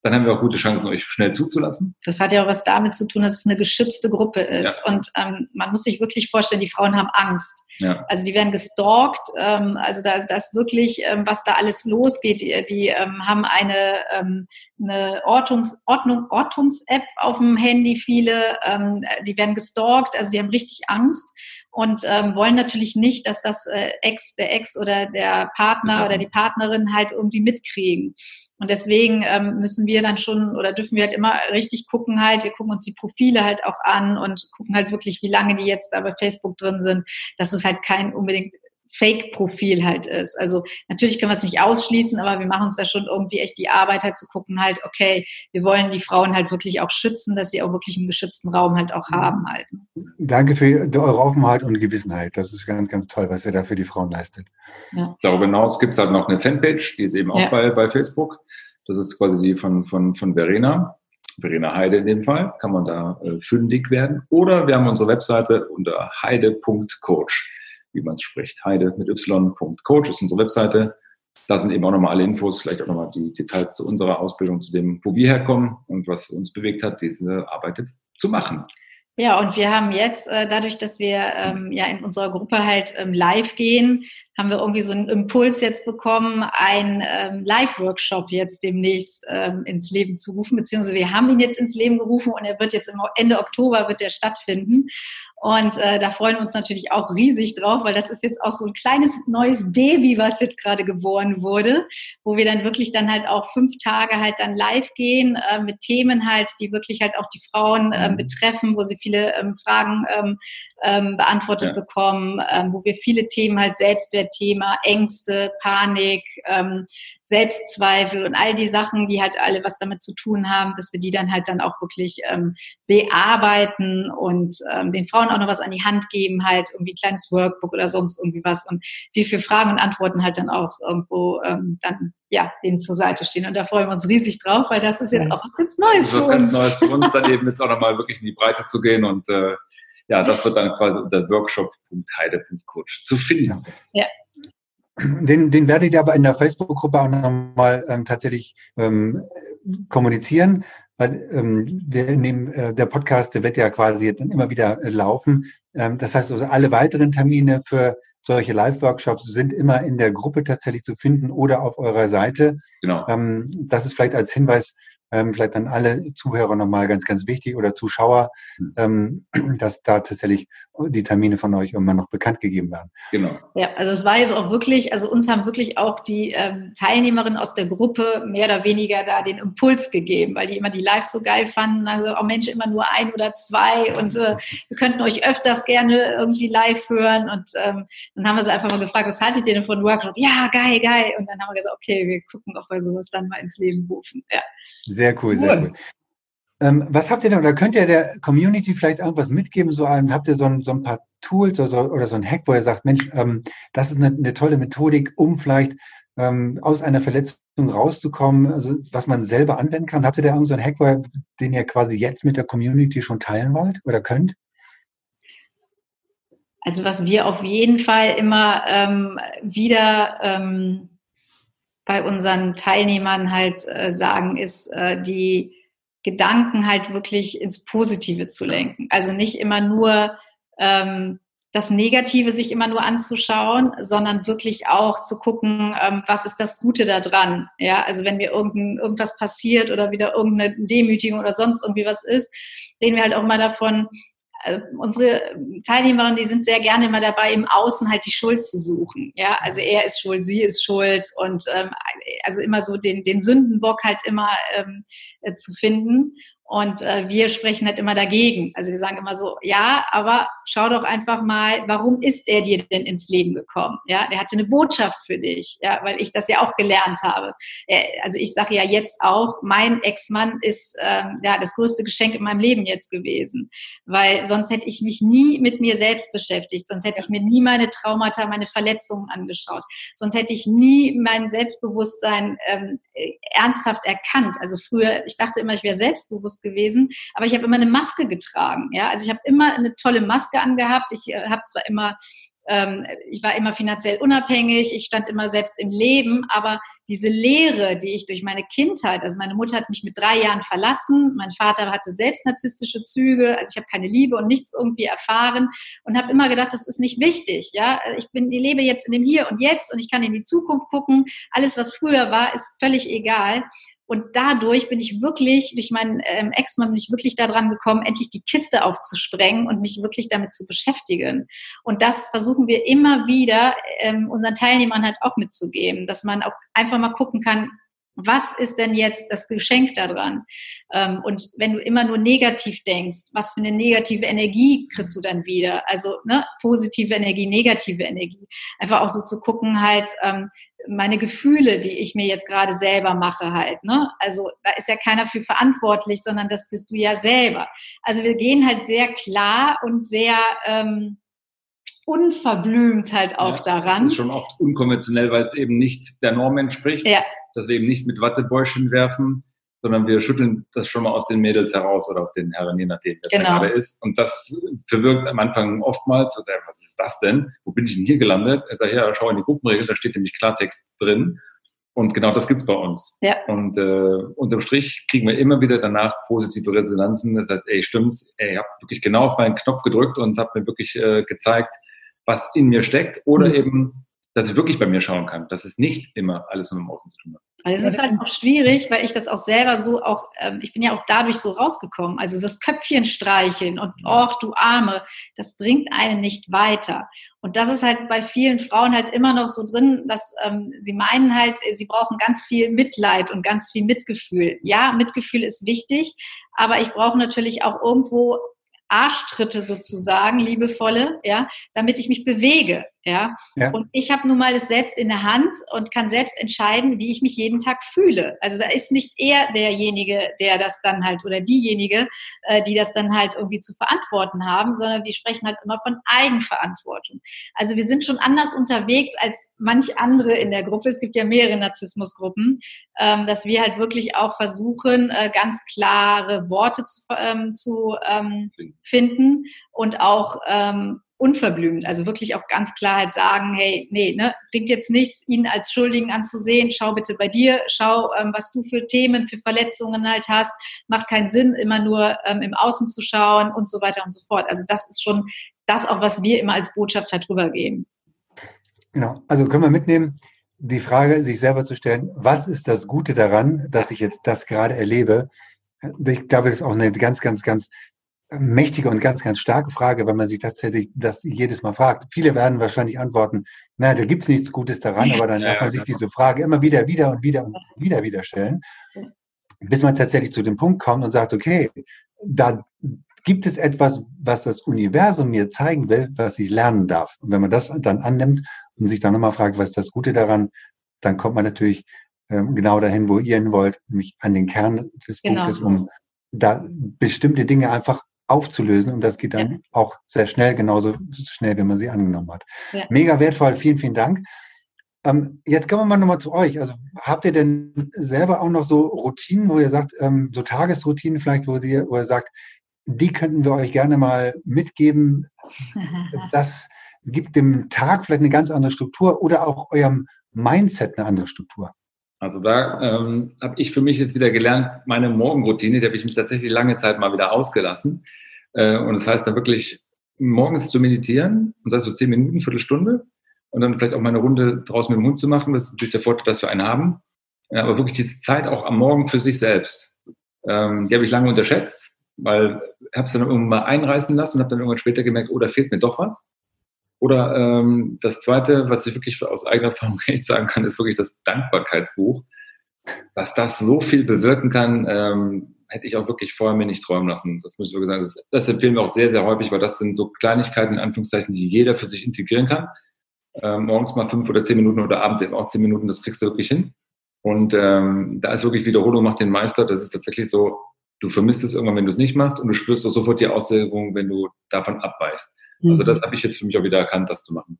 dann haben wir auch gute Chancen, euch schnell zuzulassen. Das hat ja auch was damit zu tun, dass es eine geschützte Gruppe ist. Ja. Und ähm, man muss sich wirklich vorstellen, die Frauen haben Angst. Ja. Also die werden gestalkt. Ähm, also da, ist wirklich, ähm, was da alles losgeht. Die, die ähm, haben eine, ähm, eine Ortungs, Ordnung, Ortungs-App auf dem Handy, viele. Ähm, die werden gestalkt. Also die haben richtig Angst und ähm, wollen natürlich nicht, dass das äh, Ex, der Ex oder der Partner ja. oder die Partnerin halt irgendwie mitkriegen. Und deswegen ähm, müssen wir dann schon oder dürfen wir halt immer richtig gucken halt, wir gucken uns die Profile halt auch an und gucken halt wirklich, wie lange die jetzt da bei Facebook drin sind, dass es halt kein unbedingt Fake-Profil halt ist. Also natürlich können wir es nicht ausschließen, aber wir machen uns da schon irgendwie echt die Arbeit halt zu gucken halt, okay, wir wollen die Frauen halt wirklich auch schützen, dass sie auch wirklich einen geschützten Raum halt auch haben halt. Danke für eure Offenheit und Gewissenheit. Das ist ganz, ganz toll, was ihr da für die Frauen leistet. Ja. Darüber hinaus gibt es halt noch eine Fanpage, die ist eben auch ja. bei, bei Facebook. Das ist quasi die von, von, von Verena. Verena Heide in dem Fall, kann man da äh, fündig werden. Oder wir haben unsere Webseite unter heide.coach wie man es spricht. Heide mit y.coach ist unsere Webseite. Da sind eben auch nochmal alle Infos, vielleicht auch nochmal die Details zu unserer Ausbildung, zu dem, wo wir herkommen und was uns bewegt hat, diese Arbeit jetzt zu machen. Ja, und wir haben jetzt, äh, dadurch, dass wir ähm, ja in unserer Gruppe halt ähm, live gehen, haben wir irgendwie so einen Impuls jetzt bekommen, einen ähm, Live-Workshop jetzt demnächst ähm, ins Leben zu rufen, beziehungsweise wir haben ihn jetzt ins Leben gerufen und er wird jetzt im Ende Oktober wird er stattfinden. Und äh, da freuen wir uns natürlich auch riesig drauf, weil das ist jetzt auch so ein kleines neues Baby, was jetzt gerade geboren wurde, wo wir dann wirklich dann halt auch fünf Tage halt dann live gehen äh, mit Themen halt, die wirklich halt auch die Frauen äh, betreffen, wo sie viele ähm, Fragen ähm, ähm, beantwortet ja. bekommen, ähm, wo wir viele Themen halt Selbstwertthema, Ängste, Panik, ähm, Selbstzweifel und all die Sachen, die halt alle was damit zu tun haben, dass wir die dann halt dann auch wirklich ähm, bearbeiten und ähm, den Frauen auch noch was an die Hand geben, halt irgendwie ein kleines Workbook oder sonst irgendwie was und wie für Fragen und Antworten halt dann auch irgendwo ähm, dann ja, denen zur Seite stehen. Und da freuen wir uns riesig drauf, weil das ist jetzt auch was ganz Neues. Das ist was ganz Neues für uns, dann (laughs) eben jetzt auch nochmal wirklich in die Breite zu gehen und äh, ja, das wird dann quasi unter workshop.heide.coach zu finden. Ja. Den, den werdet ihr aber in der Facebook-Gruppe auch nochmal ähm, tatsächlich ähm, kommunizieren, weil ähm, wir nehmen, äh, der Podcast der wird ja quasi dann immer wieder äh, laufen. Ähm, das heißt also, alle weiteren Termine für solche Live-Workshops sind immer in der Gruppe tatsächlich zu finden oder auf eurer Seite. Genau. Ähm, das ist vielleicht als Hinweis ähm, vielleicht an alle Zuhörer nochmal ganz, ganz wichtig oder Zuschauer, hm. ähm, (clears throat) dass da tatsächlich die Termine von euch immer noch bekannt gegeben werden. Genau. Ja, also es war jetzt auch wirklich, also uns haben wirklich auch die ähm, Teilnehmerinnen aus der Gruppe mehr oder weniger da den Impuls gegeben, weil die immer die Lives so geil fanden. Also auch Menschen immer nur ein oder zwei und äh, wir könnten euch öfters gerne irgendwie live hören. Und ähm, dann haben wir sie einfach mal gefragt, was haltet ihr denn von Workshop? Ja, geil, geil. Und dann haben wir gesagt, okay, wir gucken, ob wir sowas dann mal ins Leben rufen. Ja. Sehr cool, sehr cool. Ähm, was habt ihr denn, oder könnt ihr der Community vielleicht irgendwas mitgeben? So ein, habt ihr so ein, so ein paar Tools oder so, oder so ein Hack, wo ihr sagt, Mensch, ähm, das ist eine, eine, tolle Methodik, um vielleicht ähm, aus einer Verletzung rauszukommen, also was man selber anwenden kann? Habt ihr da irgendeinen so Hack, ihr, den ihr quasi jetzt mit der Community schon teilen wollt oder könnt? Also was wir auf jeden Fall immer ähm, wieder ähm, bei unseren Teilnehmern halt äh, sagen, ist äh, die Gedanken halt wirklich ins Positive zu lenken. Also nicht immer nur ähm, das Negative sich immer nur anzuschauen, sondern wirklich auch zu gucken, ähm, was ist das Gute daran. Ja, also wenn mir irgendein, irgendwas passiert oder wieder irgendeine Demütigung oder sonst irgendwie was ist, reden wir halt auch mal davon, äh, unsere Teilnehmerinnen, die sind sehr gerne immer dabei, im Außen halt die Schuld zu suchen. Ja, also er ist schuld, sie ist schuld und ähm, also immer so den, den Sündenbock halt immer ähm, äh, zu finden. Und äh, wir sprechen halt immer dagegen. Also wir sagen immer so, ja, aber schau doch einfach mal, warum ist er dir denn ins Leben gekommen? Ja, der hatte eine Botschaft für dich, ja, weil ich das ja auch gelernt habe. Also ich sage ja jetzt auch, mein Ex-Mann ist ähm, ja das größte Geschenk in meinem Leben jetzt gewesen, weil sonst hätte ich mich nie mit mir selbst beschäftigt, sonst hätte ich mir nie meine Traumata, meine Verletzungen angeschaut, sonst hätte ich nie mein Selbstbewusstsein ähm, ernsthaft erkannt. Also früher, ich dachte immer, ich wäre selbstbewusst gewesen, aber ich habe immer eine Maske getragen. Ja, also ich habe immer eine tolle Maske angehabt. Ich äh, habe zwar immer ähm, ich war immer finanziell unabhängig, ich stand immer selbst im Leben, aber diese Lehre, die ich durch meine Kindheit, also meine Mutter hat mich mit drei Jahren verlassen, mein Vater hatte selbst narzisstische Züge, also ich habe keine Liebe und nichts irgendwie erfahren und habe immer gedacht, das ist nicht wichtig, ja, ich bin, ich lebe jetzt in dem Hier und Jetzt und ich kann in die Zukunft gucken, alles was früher war, ist völlig egal und dadurch bin ich wirklich, durch meinen ähm, Ex-Mann bin ich wirklich daran gekommen, endlich die Kiste aufzusprengen und mich wirklich damit zu beschäftigen. Und das versuchen wir immer wieder ähm, unseren Teilnehmern halt auch mitzugeben, dass man auch einfach mal gucken kann, was ist denn jetzt das Geschenk daran? Ähm, und wenn du immer nur negativ denkst, was für eine negative Energie kriegst du dann wieder? Also ne, positive Energie, negative Energie. Einfach auch so zu gucken halt, ähm, meine Gefühle, die ich mir jetzt gerade selber mache halt. Ne? Also da ist ja keiner für verantwortlich, sondern das bist du ja selber. Also wir gehen halt sehr klar und sehr ähm, unverblümt halt auch ja, daran. Das ist schon oft unkonventionell, weil es eben nicht der Norm entspricht, ja. dass wir eben nicht mit Wattebäuschen werfen, sondern wir schütteln das schon mal aus den Mädels heraus oder auf den Herren, je nachdem, wer genau. gerade ist. Und das verwirkt am Anfang oftmals, was ist das denn? Wo bin ich denn hier gelandet? Er sagt, ja, schau in die Gruppenregel, da steht nämlich Klartext drin. Und genau das gibt's bei uns. Ja. Und äh, unterm Strich kriegen wir immer wieder danach positive Resonanzen. Das heißt, ey, stimmt, ey, ich habe wirklich genau auf meinen Knopf gedrückt und habe mir wirklich äh, gezeigt, was in mir steckt. Oder mhm. eben dass ich wirklich bei mir schauen kann, dass es nicht immer alles nur im Außen zu tun hat. Also es ist halt auch schwierig, weil ich das auch selber so auch, ähm, ich bin ja auch dadurch so rausgekommen. Also das Köpfchen streicheln und ach du Arme, das bringt einen nicht weiter. Und das ist halt bei vielen Frauen halt immer noch so drin, dass ähm, sie meinen halt, sie brauchen ganz viel Mitleid und ganz viel Mitgefühl. Ja, Mitgefühl ist wichtig, aber ich brauche natürlich auch irgendwo Arschtritte sozusagen, liebevolle, ja, damit ich mich bewege, ja. ja. Und ich habe nun mal es selbst in der Hand und kann selbst entscheiden, wie ich mich jeden Tag fühle. Also da ist nicht er derjenige, der das dann halt oder diejenige, äh, die das dann halt irgendwie zu verantworten haben, sondern wir sprechen halt immer von Eigenverantwortung. Also wir sind schon anders unterwegs als manch andere in der Gruppe. Es gibt ja mehrere Narzissmusgruppen, ähm, dass wir halt wirklich auch versuchen, äh, ganz klare Worte zu, ähm, zu ähm, finden und auch ähm, unverblümt, also wirklich auch ganz klar halt sagen, hey, nee, ne, bringt jetzt nichts, ihn als Schuldigen anzusehen, schau bitte bei dir, schau, ähm, was du für Themen, für Verletzungen halt hast, macht keinen Sinn, immer nur ähm, im Außen zu schauen und so weiter und so fort. Also das ist schon das auch, was wir immer als Botschaft halt rübergeben. Genau, also können wir mitnehmen, die Frage sich selber zu stellen, was ist das Gute daran, dass ich jetzt das gerade erlebe? Ich glaube, das ist auch eine ganz, ganz, ganz mächtige und ganz, ganz starke Frage, wenn man sich tatsächlich das jedes Mal fragt. Viele werden wahrscheinlich antworten, na, da gibt's nichts Gutes daran, aber dann darf man sich diese Frage immer wieder, wieder und wieder und wieder wieder stellen, bis man tatsächlich zu dem Punkt kommt und sagt, okay, da gibt es etwas, was das Universum mir zeigen will, was ich lernen darf. Und wenn man das dann annimmt und sich dann nochmal fragt, was ist das Gute daran, dann kommt man natürlich ähm, genau dahin, wo ihr hin wollt, nämlich an den Kern des genau. Punktes, um da bestimmte Dinge einfach aufzulösen. Und das geht dann ja. auch sehr schnell, genauso schnell, wie man sie angenommen hat. Ja. Mega wertvoll, vielen, vielen Dank. Ähm, jetzt kommen wir mal nochmal zu euch. Also habt ihr denn selber auch noch so Routinen, wo ihr sagt, ähm, so Tagesroutinen vielleicht, wo ihr, wo ihr sagt, die könnten wir euch gerne mal mitgeben. (laughs) Das gibt dem Tag vielleicht eine ganz andere Struktur oder auch eurem Mindset eine andere Struktur. Also da ähm, habe ich für mich jetzt wieder gelernt, meine Morgenroutine, die habe ich mich tatsächlich lange Zeit mal wieder ausgelassen. Äh, und das heißt dann wirklich morgens zu meditieren, und das heißt so zehn Minuten, Viertelstunde, und dann vielleicht auch mal eine Runde draußen mit dem Hund zu machen. Das ist natürlich der Vorteil, dass wir einen haben. Ja, aber wirklich diese Zeit auch am Morgen für sich selbst. Ähm, die habe ich lange unterschätzt, weil habe es dann irgendwann mal einreißen lassen und habe dann irgendwann später gemerkt, oh, da fehlt mir doch was. Oder ähm, das Zweite, was ich wirklich aus eigener Erfahrung (laughs) echt sagen kann, ist wirklich das Dankbarkeitsbuch. Dass das so viel bewirken kann, ähm, hätte ich auch wirklich vorher mir nicht träumen lassen. Das muss ich wirklich sagen. Das, das, empfehlen wir auch sehr, sehr häufig, weil das sind so Kleinigkeiten, in Anführungszeichen, die jeder für sich integrieren kann. Ähm, morgens mal fünf oder zehn Minuten oder abends eben auch zehn Minuten, das kriegst du wirklich hin. Und ähm, da ist wirklich Wiederholung macht den Meister. Das ist tatsächlich so, du vermisst es irgendwann, wenn du es nicht machst und du spürst auch sofort die Auswirkungen, wenn du davon abweichst. Also das mhm. habe ich jetzt für mich auch wieder erkannt, das zu machen.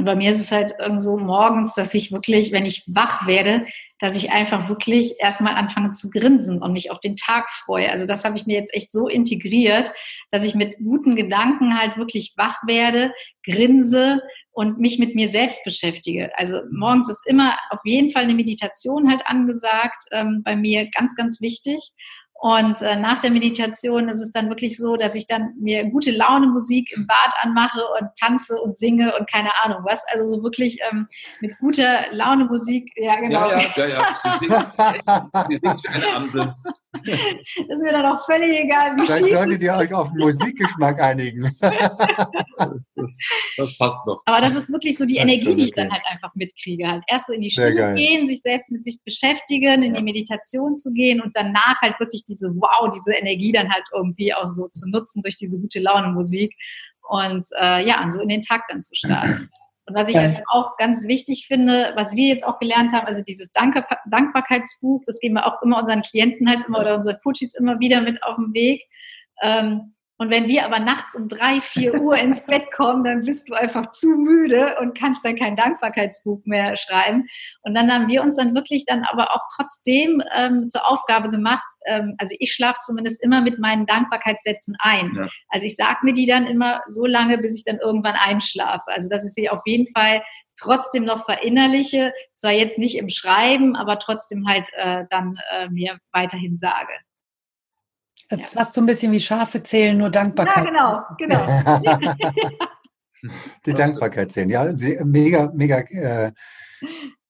bei mir ist es halt so morgens, dass ich wirklich, wenn ich wach werde, dass ich einfach wirklich erstmal anfange zu grinsen und mich auf den Tag freue. Also das habe ich mir jetzt echt so integriert, dass ich mit guten Gedanken halt wirklich wach werde, grinse und mich mit mir selbst beschäftige. Also morgens ist immer auf jeden Fall eine Meditation halt angesagt, ähm, bei mir ganz, ganz wichtig. Und äh, nach der Meditation ist es dann wirklich so, dass ich dann mir gute Laune Musik im Bad anmache und tanze und singe und keine Ahnung was. Also so wirklich ähm, mit guter Laune Musik. Ja, genau. Ja, ja, ja. ja. Sie singt, sie singt (laughs) (laughs) ist mir dann auch völlig egal, wie Dann solltet ihr euch auf Musikgeschmack einigen. (laughs) das, das, passt noch. Aber das ist wirklich so die das Energie, die ich dann halt einfach mitkriege. Halt erst so in die Stille gehen, sich selbst mit sich beschäftigen, in die Meditation zu gehen und danach halt wirklich diese Wow, diese Energie dann halt irgendwie auch so zu nutzen durch diese gute Laune Musik und äh, ja, so in den Tag dann zu starten. (clears throat) Und was ich ja. auch ganz wichtig finde, was wir jetzt auch gelernt haben, also dieses Danke, Dankbarkeitsbuch, das geben wir auch immer unseren Klienten halt immer oder unseren Coaches immer wieder mit auf den Weg. Ähm, und wenn wir aber nachts um drei, vier Uhr ins Bett kommen, dann bist du einfach zu müde und kannst dann kein Dankbarkeitsbuch mehr schreiben. Und dann haben wir uns dann wirklich dann aber auch trotzdem ähm, zur Aufgabe gemacht, ähm, also ich schlafe zumindest immer mit meinen Dankbarkeitssätzen ein. Ja. Also ich sage mir die dann immer so lange, bis ich dann irgendwann einschlafe. Also dass ich sie auf jeden Fall trotzdem noch verinnerliche, zwar jetzt nicht im Schreiben, aber trotzdem halt äh, dann äh, mir weiterhin sage. Das ist fast so ein bisschen wie Schafe zählen, nur Dankbarkeit. Ja, genau, genau. (laughs) Die Dankbarkeit sehen. Ja, mega, mega äh,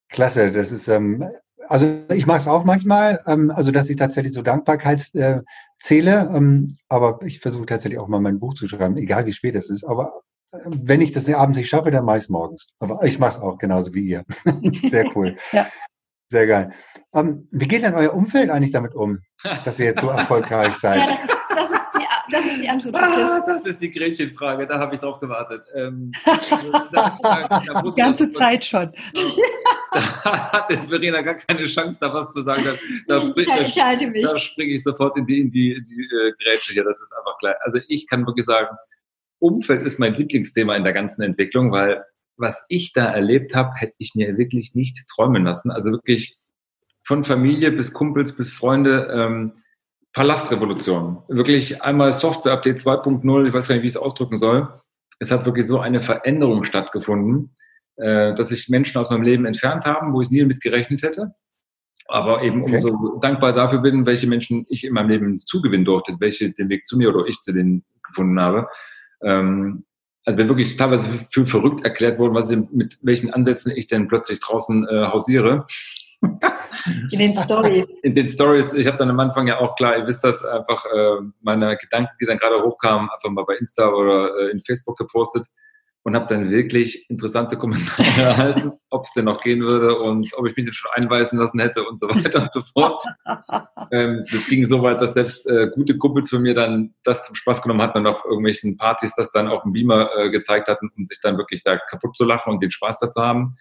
klasse. Das ist, ähm, also ich mache es auch manchmal, ähm, also dass ich tatsächlich so Dankbarkeit äh, zähle, ähm, aber ich versuche tatsächlich auch mal mein Buch zu schreiben, egal wie spät es ist. Aber äh, wenn ich das abends nicht schaffe, dann mache ich es morgens. Aber ich mache es auch genauso wie ihr. (laughs) Sehr cool. ja. Sehr geil. Ähm, wie geht denn euer Umfeld eigentlich damit um, dass ihr jetzt so (laughs) erfolgreich seid? Ja, das, ist, das, ist die, das ist die Antwort. Ah, das ist die Gretchenfrage, da habe ich drauf gewartet. Ähm, die (laughs) ganze Zeit schon. Da hat jetzt Verena gar keine Chance, da was zu sagen. Da, da, ich, da, ich halte mich. Da springe ich sofort in die, in die, in die äh, Grätsche hier. Das ist einfach klar. Also ich kann wirklich sagen, Umfeld ist mein Lieblingsthema in der ganzen Entwicklung, weil was ich da erlebt habe, hätte ich mir wirklich nicht träumen lassen. Also wirklich von Familie bis Kumpels bis Freunde, ähm, Palastrevolution. Wirklich einmal Software-Update 2.0, ich weiß gar nicht, wie ich es ausdrücken soll. Es hat wirklich so eine Veränderung stattgefunden, äh, dass sich Menschen aus meinem Leben entfernt haben, wo ich nie mit gerechnet hätte. Aber eben okay. umso dankbar dafür bin, welche Menschen ich in meinem Leben zugewinnen durfte, welche den Weg zu mir oder ich zu denen gefunden habe. Ähm, also wenn wirklich teilweise für verrückt erklärt worden, was ich, mit welchen Ansätzen ich denn plötzlich draußen äh, hausiere. (laughs) In den Stories. In den Stories. Ich habe dann am Anfang ja auch klar, ihr wisst das, einfach äh, meine Gedanken, die dann gerade hochkamen, einfach mal bei Insta oder äh, in Facebook gepostet und habe dann wirklich interessante Kommentare (laughs) erhalten, ob es denn noch gehen würde und ob ich mich denn schon einweisen lassen hätte und so weiter und so fort. (laughs) ähm, das ging so weit, dass selbst äh, gute Kumpels von mir dann das zum Spaß genommen hatten und auf irgendwelchen Partys das dann auf dem Beamer äh, gezeigt hatten, um sich dann wirklich da kaputt zu lachen und den Spaß dazu haben.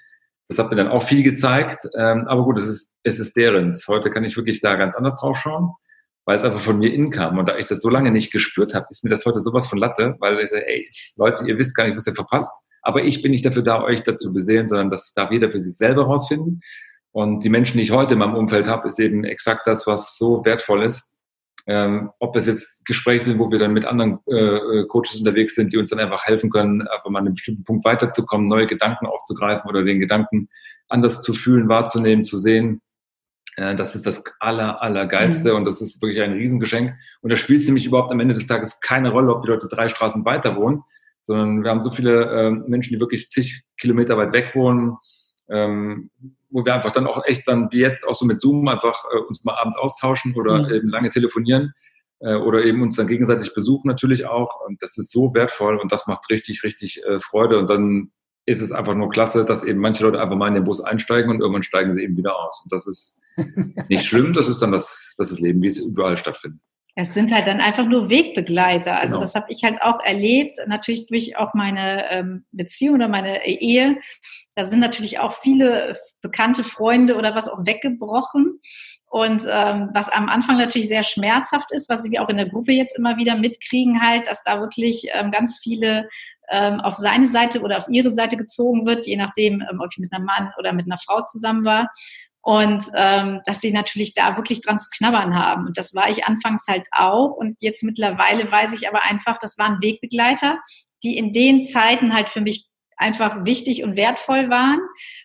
Das hat mir dann auch viel gezeigt. Ähm, aber gut, es ist, es ist derens. Heute kann ich wirklich da ganz anders drauf schauen weil es einfach von mir innen kam. Und da ich das so lange nicht gespürt habe, ist mir das heute sowas von Latte, weil ich sage, ey, Leute, ihr wisst gar nicht, was ihr verpasst. Aber ich bin nicht dafür da, euch dazu beseelen, sondern das darf jeder für sich selber rausfinden. Und die Menschen, die ich heute in meinem Umfeld habe, ist eben exakt das, was so wertvoll ist. Ähm, ob es jetzt Gespräche sind, wo wir dann mit anderen äh, Coaches unterwegs sind, die uns dann einfach helfen können, einfach mal an einem bestimmten Punkt weiterzukommen, neue Gedanken aufzugreifen oder den Gedanken anders zu fühlen, wahrzunehmen, zu sehen äh, das ist das aller, allergeilste mhm. und das ist wirklich ein Riesengeschenk. Und da spielt es nämlich überhaupt am Ende des Tages keine Rolle, ob die Leute drei Straßen weiter wohnen, sondern wir haben so viele äh, Menschen, die wirklich zig Kilometer weit weg wohnen, ähm, wo wir einfach dann auch echt dann wie jetzt auch so mit Zoom einfach äh, uns mal abends austauschen oder mhm. eben lange telefonieren äh, oder eben uns dann gegenseitig besuchen natürlich auch. Und das ist so wertvoll und das macht richtig, richtig äh, Freude. Und dann ist es einfach nur klasse, dass eben manche Leute einfach mal in den Bus einsteigen und irgendwann steigen sie eben wieder aus. Und das ist (laughs) nicht schlimm, das ist dann das, das ist Leben, wie es überall stattfindet. Es sind halt dann einfach nur Wegbegleiter. Also genau. das habe ich halt auch erlebt, natürlich durch auch meine ähm, Beziehung oder meine Ehe. Da sind natürlich auch viele bekannte Freunde oder was auch weggebrochen. Und ähm, was am Anfang natürlich sehr schmerzhaft ist, was wir auch in der Gruppe jetzt immer wieder mitkriegen, halt, dass da wirklich ähm, ganz viele ähm, auf seine Seite oder auf ihre Seite gezogen wird, je nachdem, ähm, ob ich mit einem Mann oder mit einer Frau zusammen war. Und ähm, dass sie natürlich da wirklich dran zu knabbern haben. Und das war ich anfangs halt auch. Und jetzt mittlerweile weiß ich aber einfach, das waren Wegbegleiter, die in den Zeiten halt für mich einfach wichtig und wertvoll waren.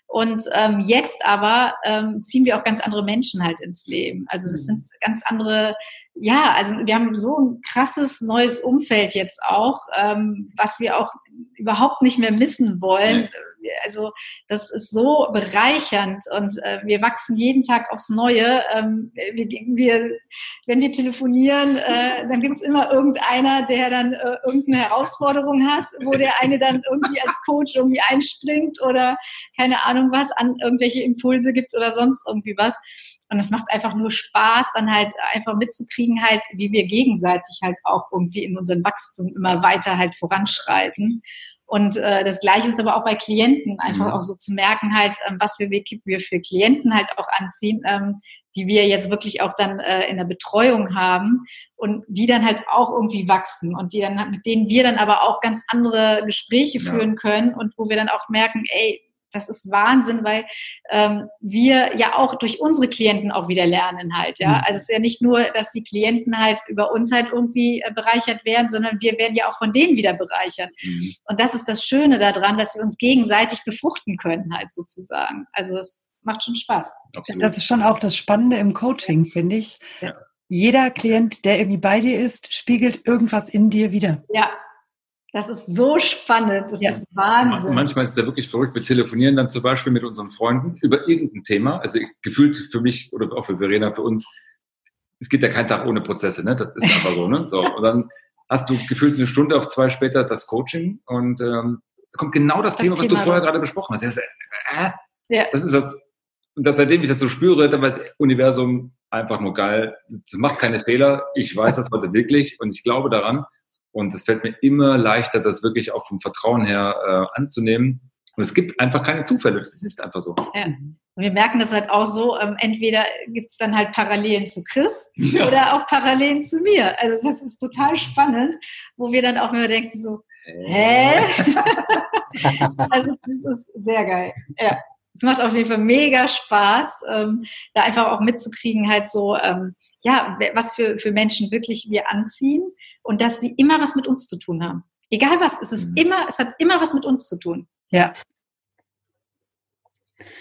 Und ähm, jetzt aber ähm, ziehen wir auch ganz andere Menschen halt ins Leben. Also es sind ganz andere, ja, also wir haben so ein krasses neues Umfeld jetzt auch, ähm, was wir auch überhaupt nicht mehr missen wollen. Also das ist so bereichernd und äh, wir wachsen jeden Tag aufs Neue. Ähm, wir, wir, wenn wir telefonieren, äh, dann gibt es immer irgendeiner, der dann äh, irgendeine Herausforderung hat, wo der eine dann irgendwie als Coach irgendwie einspringt oder keine Ahnung was, an irgendwelche Impulse gibt oder sonst irgendwie was. Und es macht einfach nur Spaß, dann halt einfach mitzukriegen, halt, wie wir gegenseitig halt auch irgendwie in unserem Wachstum immer weiter halt voranschreiten. Und äh, das Gleiche ist aber auch bei Klienten, einfach mhm. auch so zu merken, halt, ähm, was wir, wir für Klienten halt auch anziehen, ähm, die wir jetzt wirklich auch dann äh, in der Betreuung haben und die dann halt auch irgendwie wachsen und die dann mit denen wir dann aber auch ganz andere Gespräche ja. führen können und wo wir dann auch merken, ey, das ist Wahnsinn, weil ähm, wir ja auch durch unsere Klienten auch wieder lernen halt, ja. Mhm. Also es ist ja nicht nur, dass die Klienten halt über uns halt irgendwie äh, bereichert werden, sondern wir werden ja auch von denen wieder bereichert. Mhm. Und das ist das Schöne daran, dass wir uns gegenseitig befruchten können halt sozusagen. Also es macht schon Spaß. Absolut. Das ist schon auch das Spannende im Coaching, finde ich. Ja. Jeder Klient, der irgendwie bei dir ist, spiegelt irgendwas in dir wieder. Ja, Das ist so spannend, das ja. ist Wahnsinn. Manchmal ist es ja wirklich verrückt. Wir telefonieren dann zum Beispiel mit unseren Freunden über irgendein Thema. Also gefühlt für mich oder auch für Verena, für uns, es geht ja kein Tag ohne Prozesse, ne? Das ist einfach so, ne? So, (laughs) und dann hast du gefühlt eine Stunde auf zwei später das Coaching und ähm, da kommt genau das, das Thema, was Thema du vorher gerade besprochen hast. Äh, ja. Das ist das. Und das, seitdem ich das so spüre, dann war das Universum einfach nur geil. Es macht keine Fehler. Ich weiß das heute wirklich und ich glaube daran. Und es fällt mir immer leichter, das wirklich auch vom Vertrauen her äh, anzunehmen. Und es gibt einfach keine Zufälle. Das ist einfach so. Ja. Und wir merken das halt auch so, ähm, entweder gibt es dann halt Parallelen zu Chris ja. oder auch Parallelen zu mir. Also das ist total spannend, wo wir dann auch immer denken so, hä? (laughs) also das ist sehr geil. Ja. Es macht auf jeden Fall mega Spaß, ähm, da einfach auch mitzukriegen, halt so, ähm, ja, was für, für Menschen wirklich wir anziehen und dass die immer was mit uns zu tun haben. Egal was, es ist mhm. immer, es hat immer was mit uns zu tun. Ja.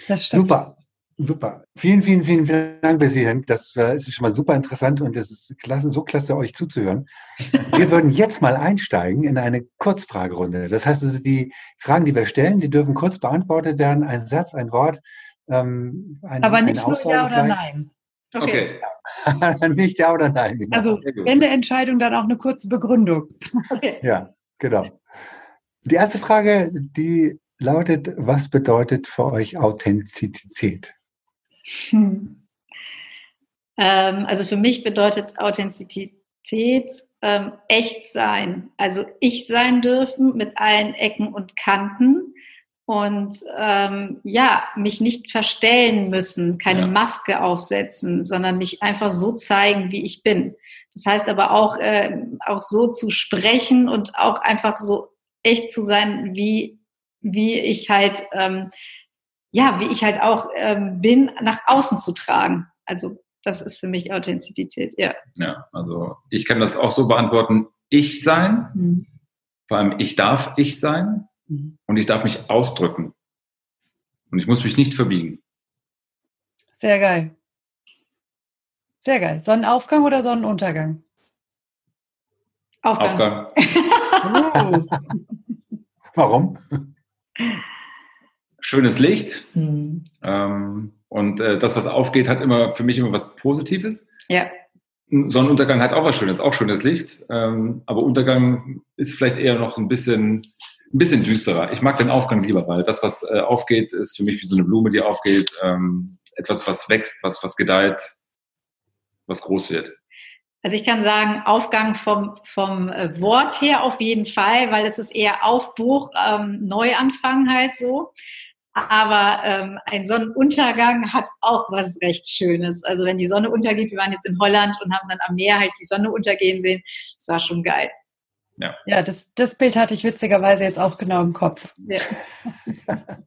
Das stimmt. Super. Super. Vielen, vielen, vielen, vielen Dank, Präsident. Das äh, ist schon mal super interessant und es ist klasse, so klasse, euch zuzuhören. Wir würden jetzt mal einsteigen in eine Kurzfragerunde. Das heißt, also die Fragen, die wir stellen, die dürfen kurz beantwortet werden. Ein Satz, ein Wort. Ähm, ein, Aber nicht nur Ja oder Nein. Okay. okay. (laughs) nicht Ja oder Nein. Genau. Also, wenn der Entscheidung, dann auch eine kurze Begründung. (laughs) Okay. Ja, genau. Die erste Frage, die lautet, was bedeutet für euch Authentizität? Hm. Ähm, also für mich bedeutet Authentizität ähm, echt sein. Also ich sein dürfen mit allen Ecken und Kanten und ähm, ja, mich nicht verstellen müssen, keine ja. Maske aufsetzen, sondern mich einfach so zeigen, wie ich bin. Das heißt aber auch, äh, auch so zu sprechen und auch einfach so echt zu sein, wie, wie ich halt ähm, ja, wie ich halt auch ähm, bin, nach außen zu tragen. Also das ist für mich Authentizität, ja. Ja, also ich kann das auch so beantworten, ich sein, mhm. vor allem ich darf ich sein mhm. und ich darf mich ausdrücken. Und ich muss mich nicht verbiegen. Sehr geil. Sehr geil. Sonnenaufgang oder Sonnenuntergang? Aufgang. Aufgang. (laughs) Warum? schönes Licht. Mhm. Ähm, und äh, das, was aufgeht, hat immer für mich immer was Positives. Ja. Sonnenuntergang hat auch was Schönes, auch schönes Licht. Ähm, aber Untergang ist vielleicht eher noch ein bisschen, ein bisschen düsterer. Ich mag den Aufgang lieber, weil das, was äh, aufgeht, ist für mich wie so eine Blume, die aufgeht. Ähm, etwas, was wächst, was, was gedeiht, was groß wird. Also ich kann sagen, Aufgang vom, vom äh, Wort her auf jeden Fall, weil es ist eher Aufbruch, ähm, Neuanfang halt so. Aber ähm, ein Sonnenuntergang hat auch was recht Schönes. Also wenn die Sonne untergeht, wir waren jetzt in Holland und haben dann am Meer halt die Sonne untergehen sehen, das war schon geil. Ja, ja das, das Bild hatte ich witzigerweise jetzt auch genau im Kopf. Ja. (laughs)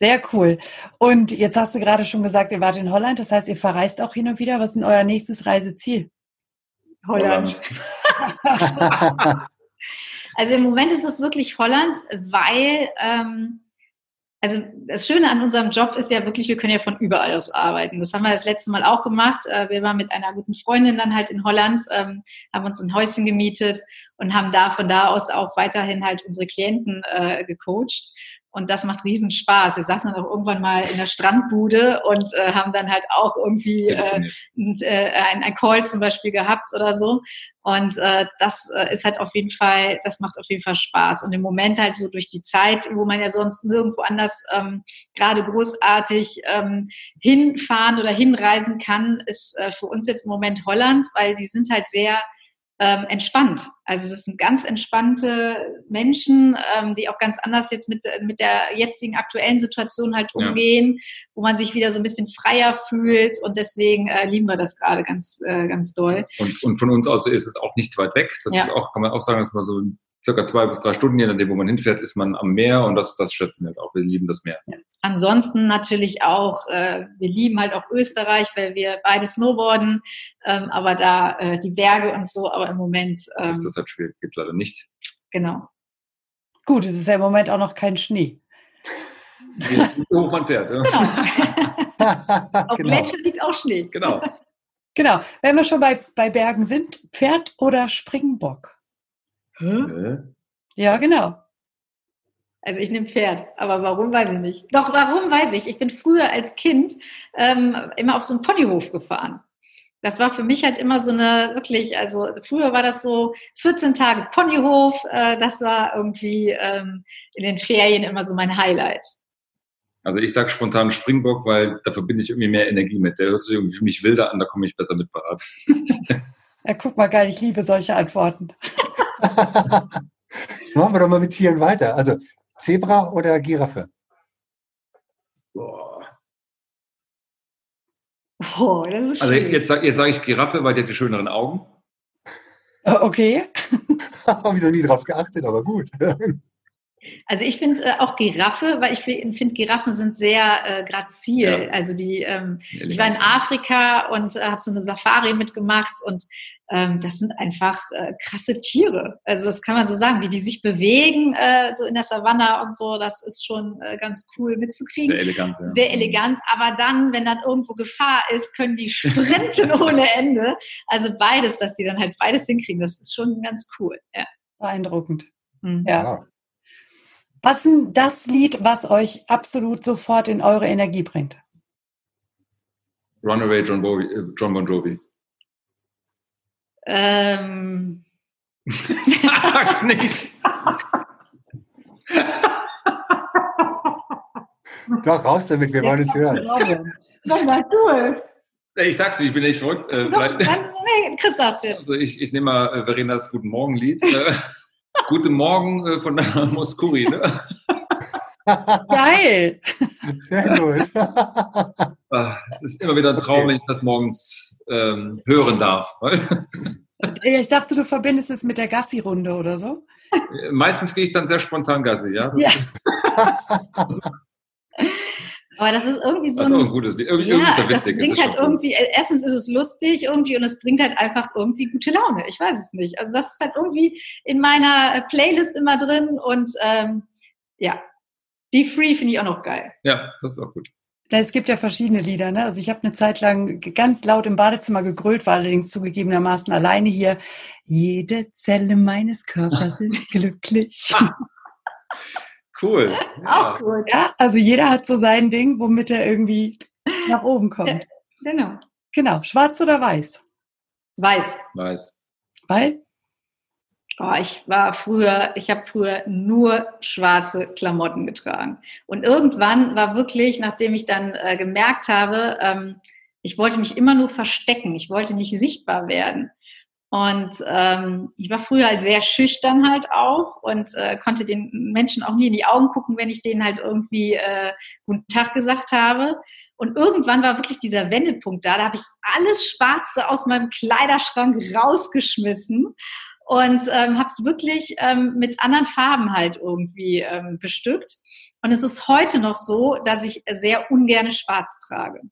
Sehr cool. Und jetzt hast du gerade schon gesagt, ihr wart in Holland, das heißt, ihr verreist auch hin und wieder. Was ist denn euer nächstes Reiseziel? Holland. (laughs) also im Moment ist es wirklich Holland, weil ähm, also das Schöne an unserem Job ist ja wirklich, wir können ja von überall aus arbeiten. Das haben wir das letzte Mal auch gemacht. Äh, wir waren mit einer guten Freundin dann halt in Holland, ähm, haben uns ein Häuschen gemietet und haben da von da aus auch weiterhin halt unsere Klienten äh, gecoacht. Und das macht riesen Spaß. Wir saßen dann auch irgendwann mal in der Strandbude und äh, haben dann halt auch irgendwie äh, ein, äh, ein, ein Call zum Beispiel gehabt oder so. Und äh, das äh, ist halt auf jeden Fall, das macht auf jeden Fall Spaß. Und im Moment halt so durch die Zeit, wo man ja sonst nirgendwo anders ähm, gerade großartig ähm, hinfahren oder hinreisen kann, ist äh, für uns jetzt im Moment Holland, weil die sind halt sehr ähm, entspannt. Also es sind ganz entspannte Menschen, ähm, die auch ganz anders jetzt mit, mit der jetzigen aktuellen Situation halt umgehen, ja. wo man sich wieder so ein bisschen freier fühlt und deswegen äh, lieben wir das gerade ganz, äh, ganz doll. Und, und von uns aus ist es auch nicht weit weg. Das ja. ist auch, kann man auch sagen, dass man so circa zwei bis drei Stunden, je nachdem, wo man hinfährt, ist man am Meer und das, das schätzen wir halt auch. Wir lieben das Meer. Ja. Ansonsten natürlich auch, äh, wir lieben halt auch Österreich, weil wir beide snowboarden, ähm, aber da äh, die Berge und so, aber im Moment. Ähm, ist das halt schwierig, gibt leider nicht. Genau. Gut, es ist ja im Moment auch noch kein Schnee. Hoch man fährt. Ja. Genau. (laughs) Auf genau. Gletscher liegt auch Schnee. Genau. Genau. Wenn wir schon bei, bei Bergen sind, Pferd oder Springbock? Hä? Ja, genau. Also ich nehme Pferd, aber warum weiß ich nicht. Doch, warum weiß ich. Ich bin früher als Kind ähm, immer auf so einen Ponyhof gefahren. Das war für mich halt immer so eine wirklich, also früher war das so 14 Tage Ponyhof, äh, das war irgendwie ähm, in den Ferien immer so mein Highlight. Also ich sage spontan Springbock, weil da verbinde ich irgendwie mehr Energie mit. Der hört sich irgendwie für mich wilder an, da komme ich besser mit parat. (laughs) ja, guck mal geil, ich liebe solche Antworten. (laughs) (laughs) Machen wir doch mal mit Tieren weiter. Also Zebra oder Giraffe? Boah. Oh, das ist also jetzt, jetzt sage ich Giraffe, weil die hat die schöneren Augen. Okay. (laughs) Habe ich noch nie drauf geachtet, aber gut. Also ich finde äh, auch Giraffe, weil ich finde, Giraffen sind sehr äh, grazil. Ja. Also die, ähm, ich war in Afrika und äh, habe so eine Safari mitgemacht und ähm, das sind einfach äh, krasse Tiere. Also das kann man so sagen, wie die sich bewegen, äh, so in der Savanne und so, das ist schon äh, ganz cool mitzukriegen. Sehr elegant. Ja. Sehr elegant, aber dann, wenn dann irgendwo Gefahr ist, können die sprinten (laughs) ohne Ende. Also beides, dass die dann halt beides hinkriegen, das ist schon ganz cool. Ja. Beeindruckend. Mhm. Ja. Was ist denn das Lied, was euch absolut sofort in eure Energie bringt? Runaway John, Bowie, äh, John Bon Jovi. Ähm. (laughs) Sag's nicht. Doch, raus damit, wir wollen es hören. Was machst du es? Ich sag's nicht, ich bin nicht verrückt. Äh, Doch, dann, nee, Chris sagt's jetzt. Also ich, ich nehme mal äh, Verenas Guten Morgen-Lied. Äh, Guten Morgen äh, von der (laughs) Moskuri, ne? Geil! Sehr gut. Ah, es ist immer wieder ein Traum, okay. wenn ich das morgens ähm, hören darf. ich dachte, du verbindest es mit der Gassi-Runde oder so. Meistens gehe ich dann sehr spontan Gassi, ja. ja. (laughs) Aber das ist irgendwie so das ist ein, ein gutes Lied. Irgendwie, ja, irgendwie das bringt halt irgendwie, erstens ist es lustig irgendwie und es bringt halt einfach irgendwie gute Laune. Ich weiß es nicht. Also das ist halt irgendwie in meiner Playlist immer drin und ähm, ja, Be Free finde ich auch noch geil. Ja, das ist auch gut. Es gibt ja verschiedene Lieder. Ne? Also ich habe eine Zeit lang ganz laut im Badezimmer gegrölt, war allerdings zugegebenermaßen alleine hier. Jede Zelle meines Körpers (laughs) ist glücklich. (laughs) Cool. (laughs) Auch cool. Ja, also jeder hat so sein Ding, womit er irgendwie nach oben kommt. Ja, genau. Genau. Schwarz oder weiß? Weiß. Weiß. Weil? Oh, ich war früher, ich habe früher nur schwarze Klamotten getragen. Und irgendwann war wirklich, nachdem ich dann äh, gemerkt habe, ähm, ich wollte mich immer nur verstecken, ich wollte nicht sichtbar werden. Und ähm, ich war früher halt sehr schüchtern halt auch und äh, konnte den Menschen auch nie in die Augen gucken, wenn ich denen halt irgendwie äh, Guten Tag gesagt habe. Und irgendwann war wirklich dieser Wendepunkt da. Da habe ich alles Schwarze aus meinem Kleiderschrank rausgeschmissen und ähm, habe es wirklich ähm, mit anderen Farben halt irgendwie ähm, bestückt. Und es ist heute noch so, dass ich sehr ungerne Schwarz trage.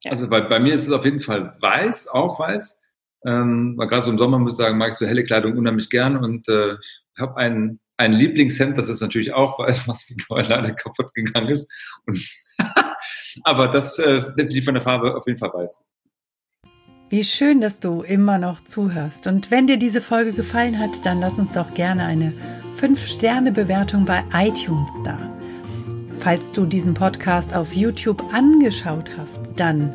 Ja. Also bei, bei mir ist es auf jeden Fall weiß, auch weiß. Ähm, gerade so im Sommer muss ich sagen, mag ich so helle Kleidung unheimlich gern und äh, habe ein, ein Lieblingshemd, das ist natürlich auch weiß, was wie leider kaputt gegangen ist. (laughs) Aber das äh, definitiv von der Farbe auf jeden Fall weiß. Wie schön, dass du immer noch zuhörst. Und wenn dir diese Folge gefallen hat, dann lass uns doch gerne eine 5-Sterne-Bewertung bei iTunes da. Falls du diesen Podcast auf YouTube angeschaut hast, dann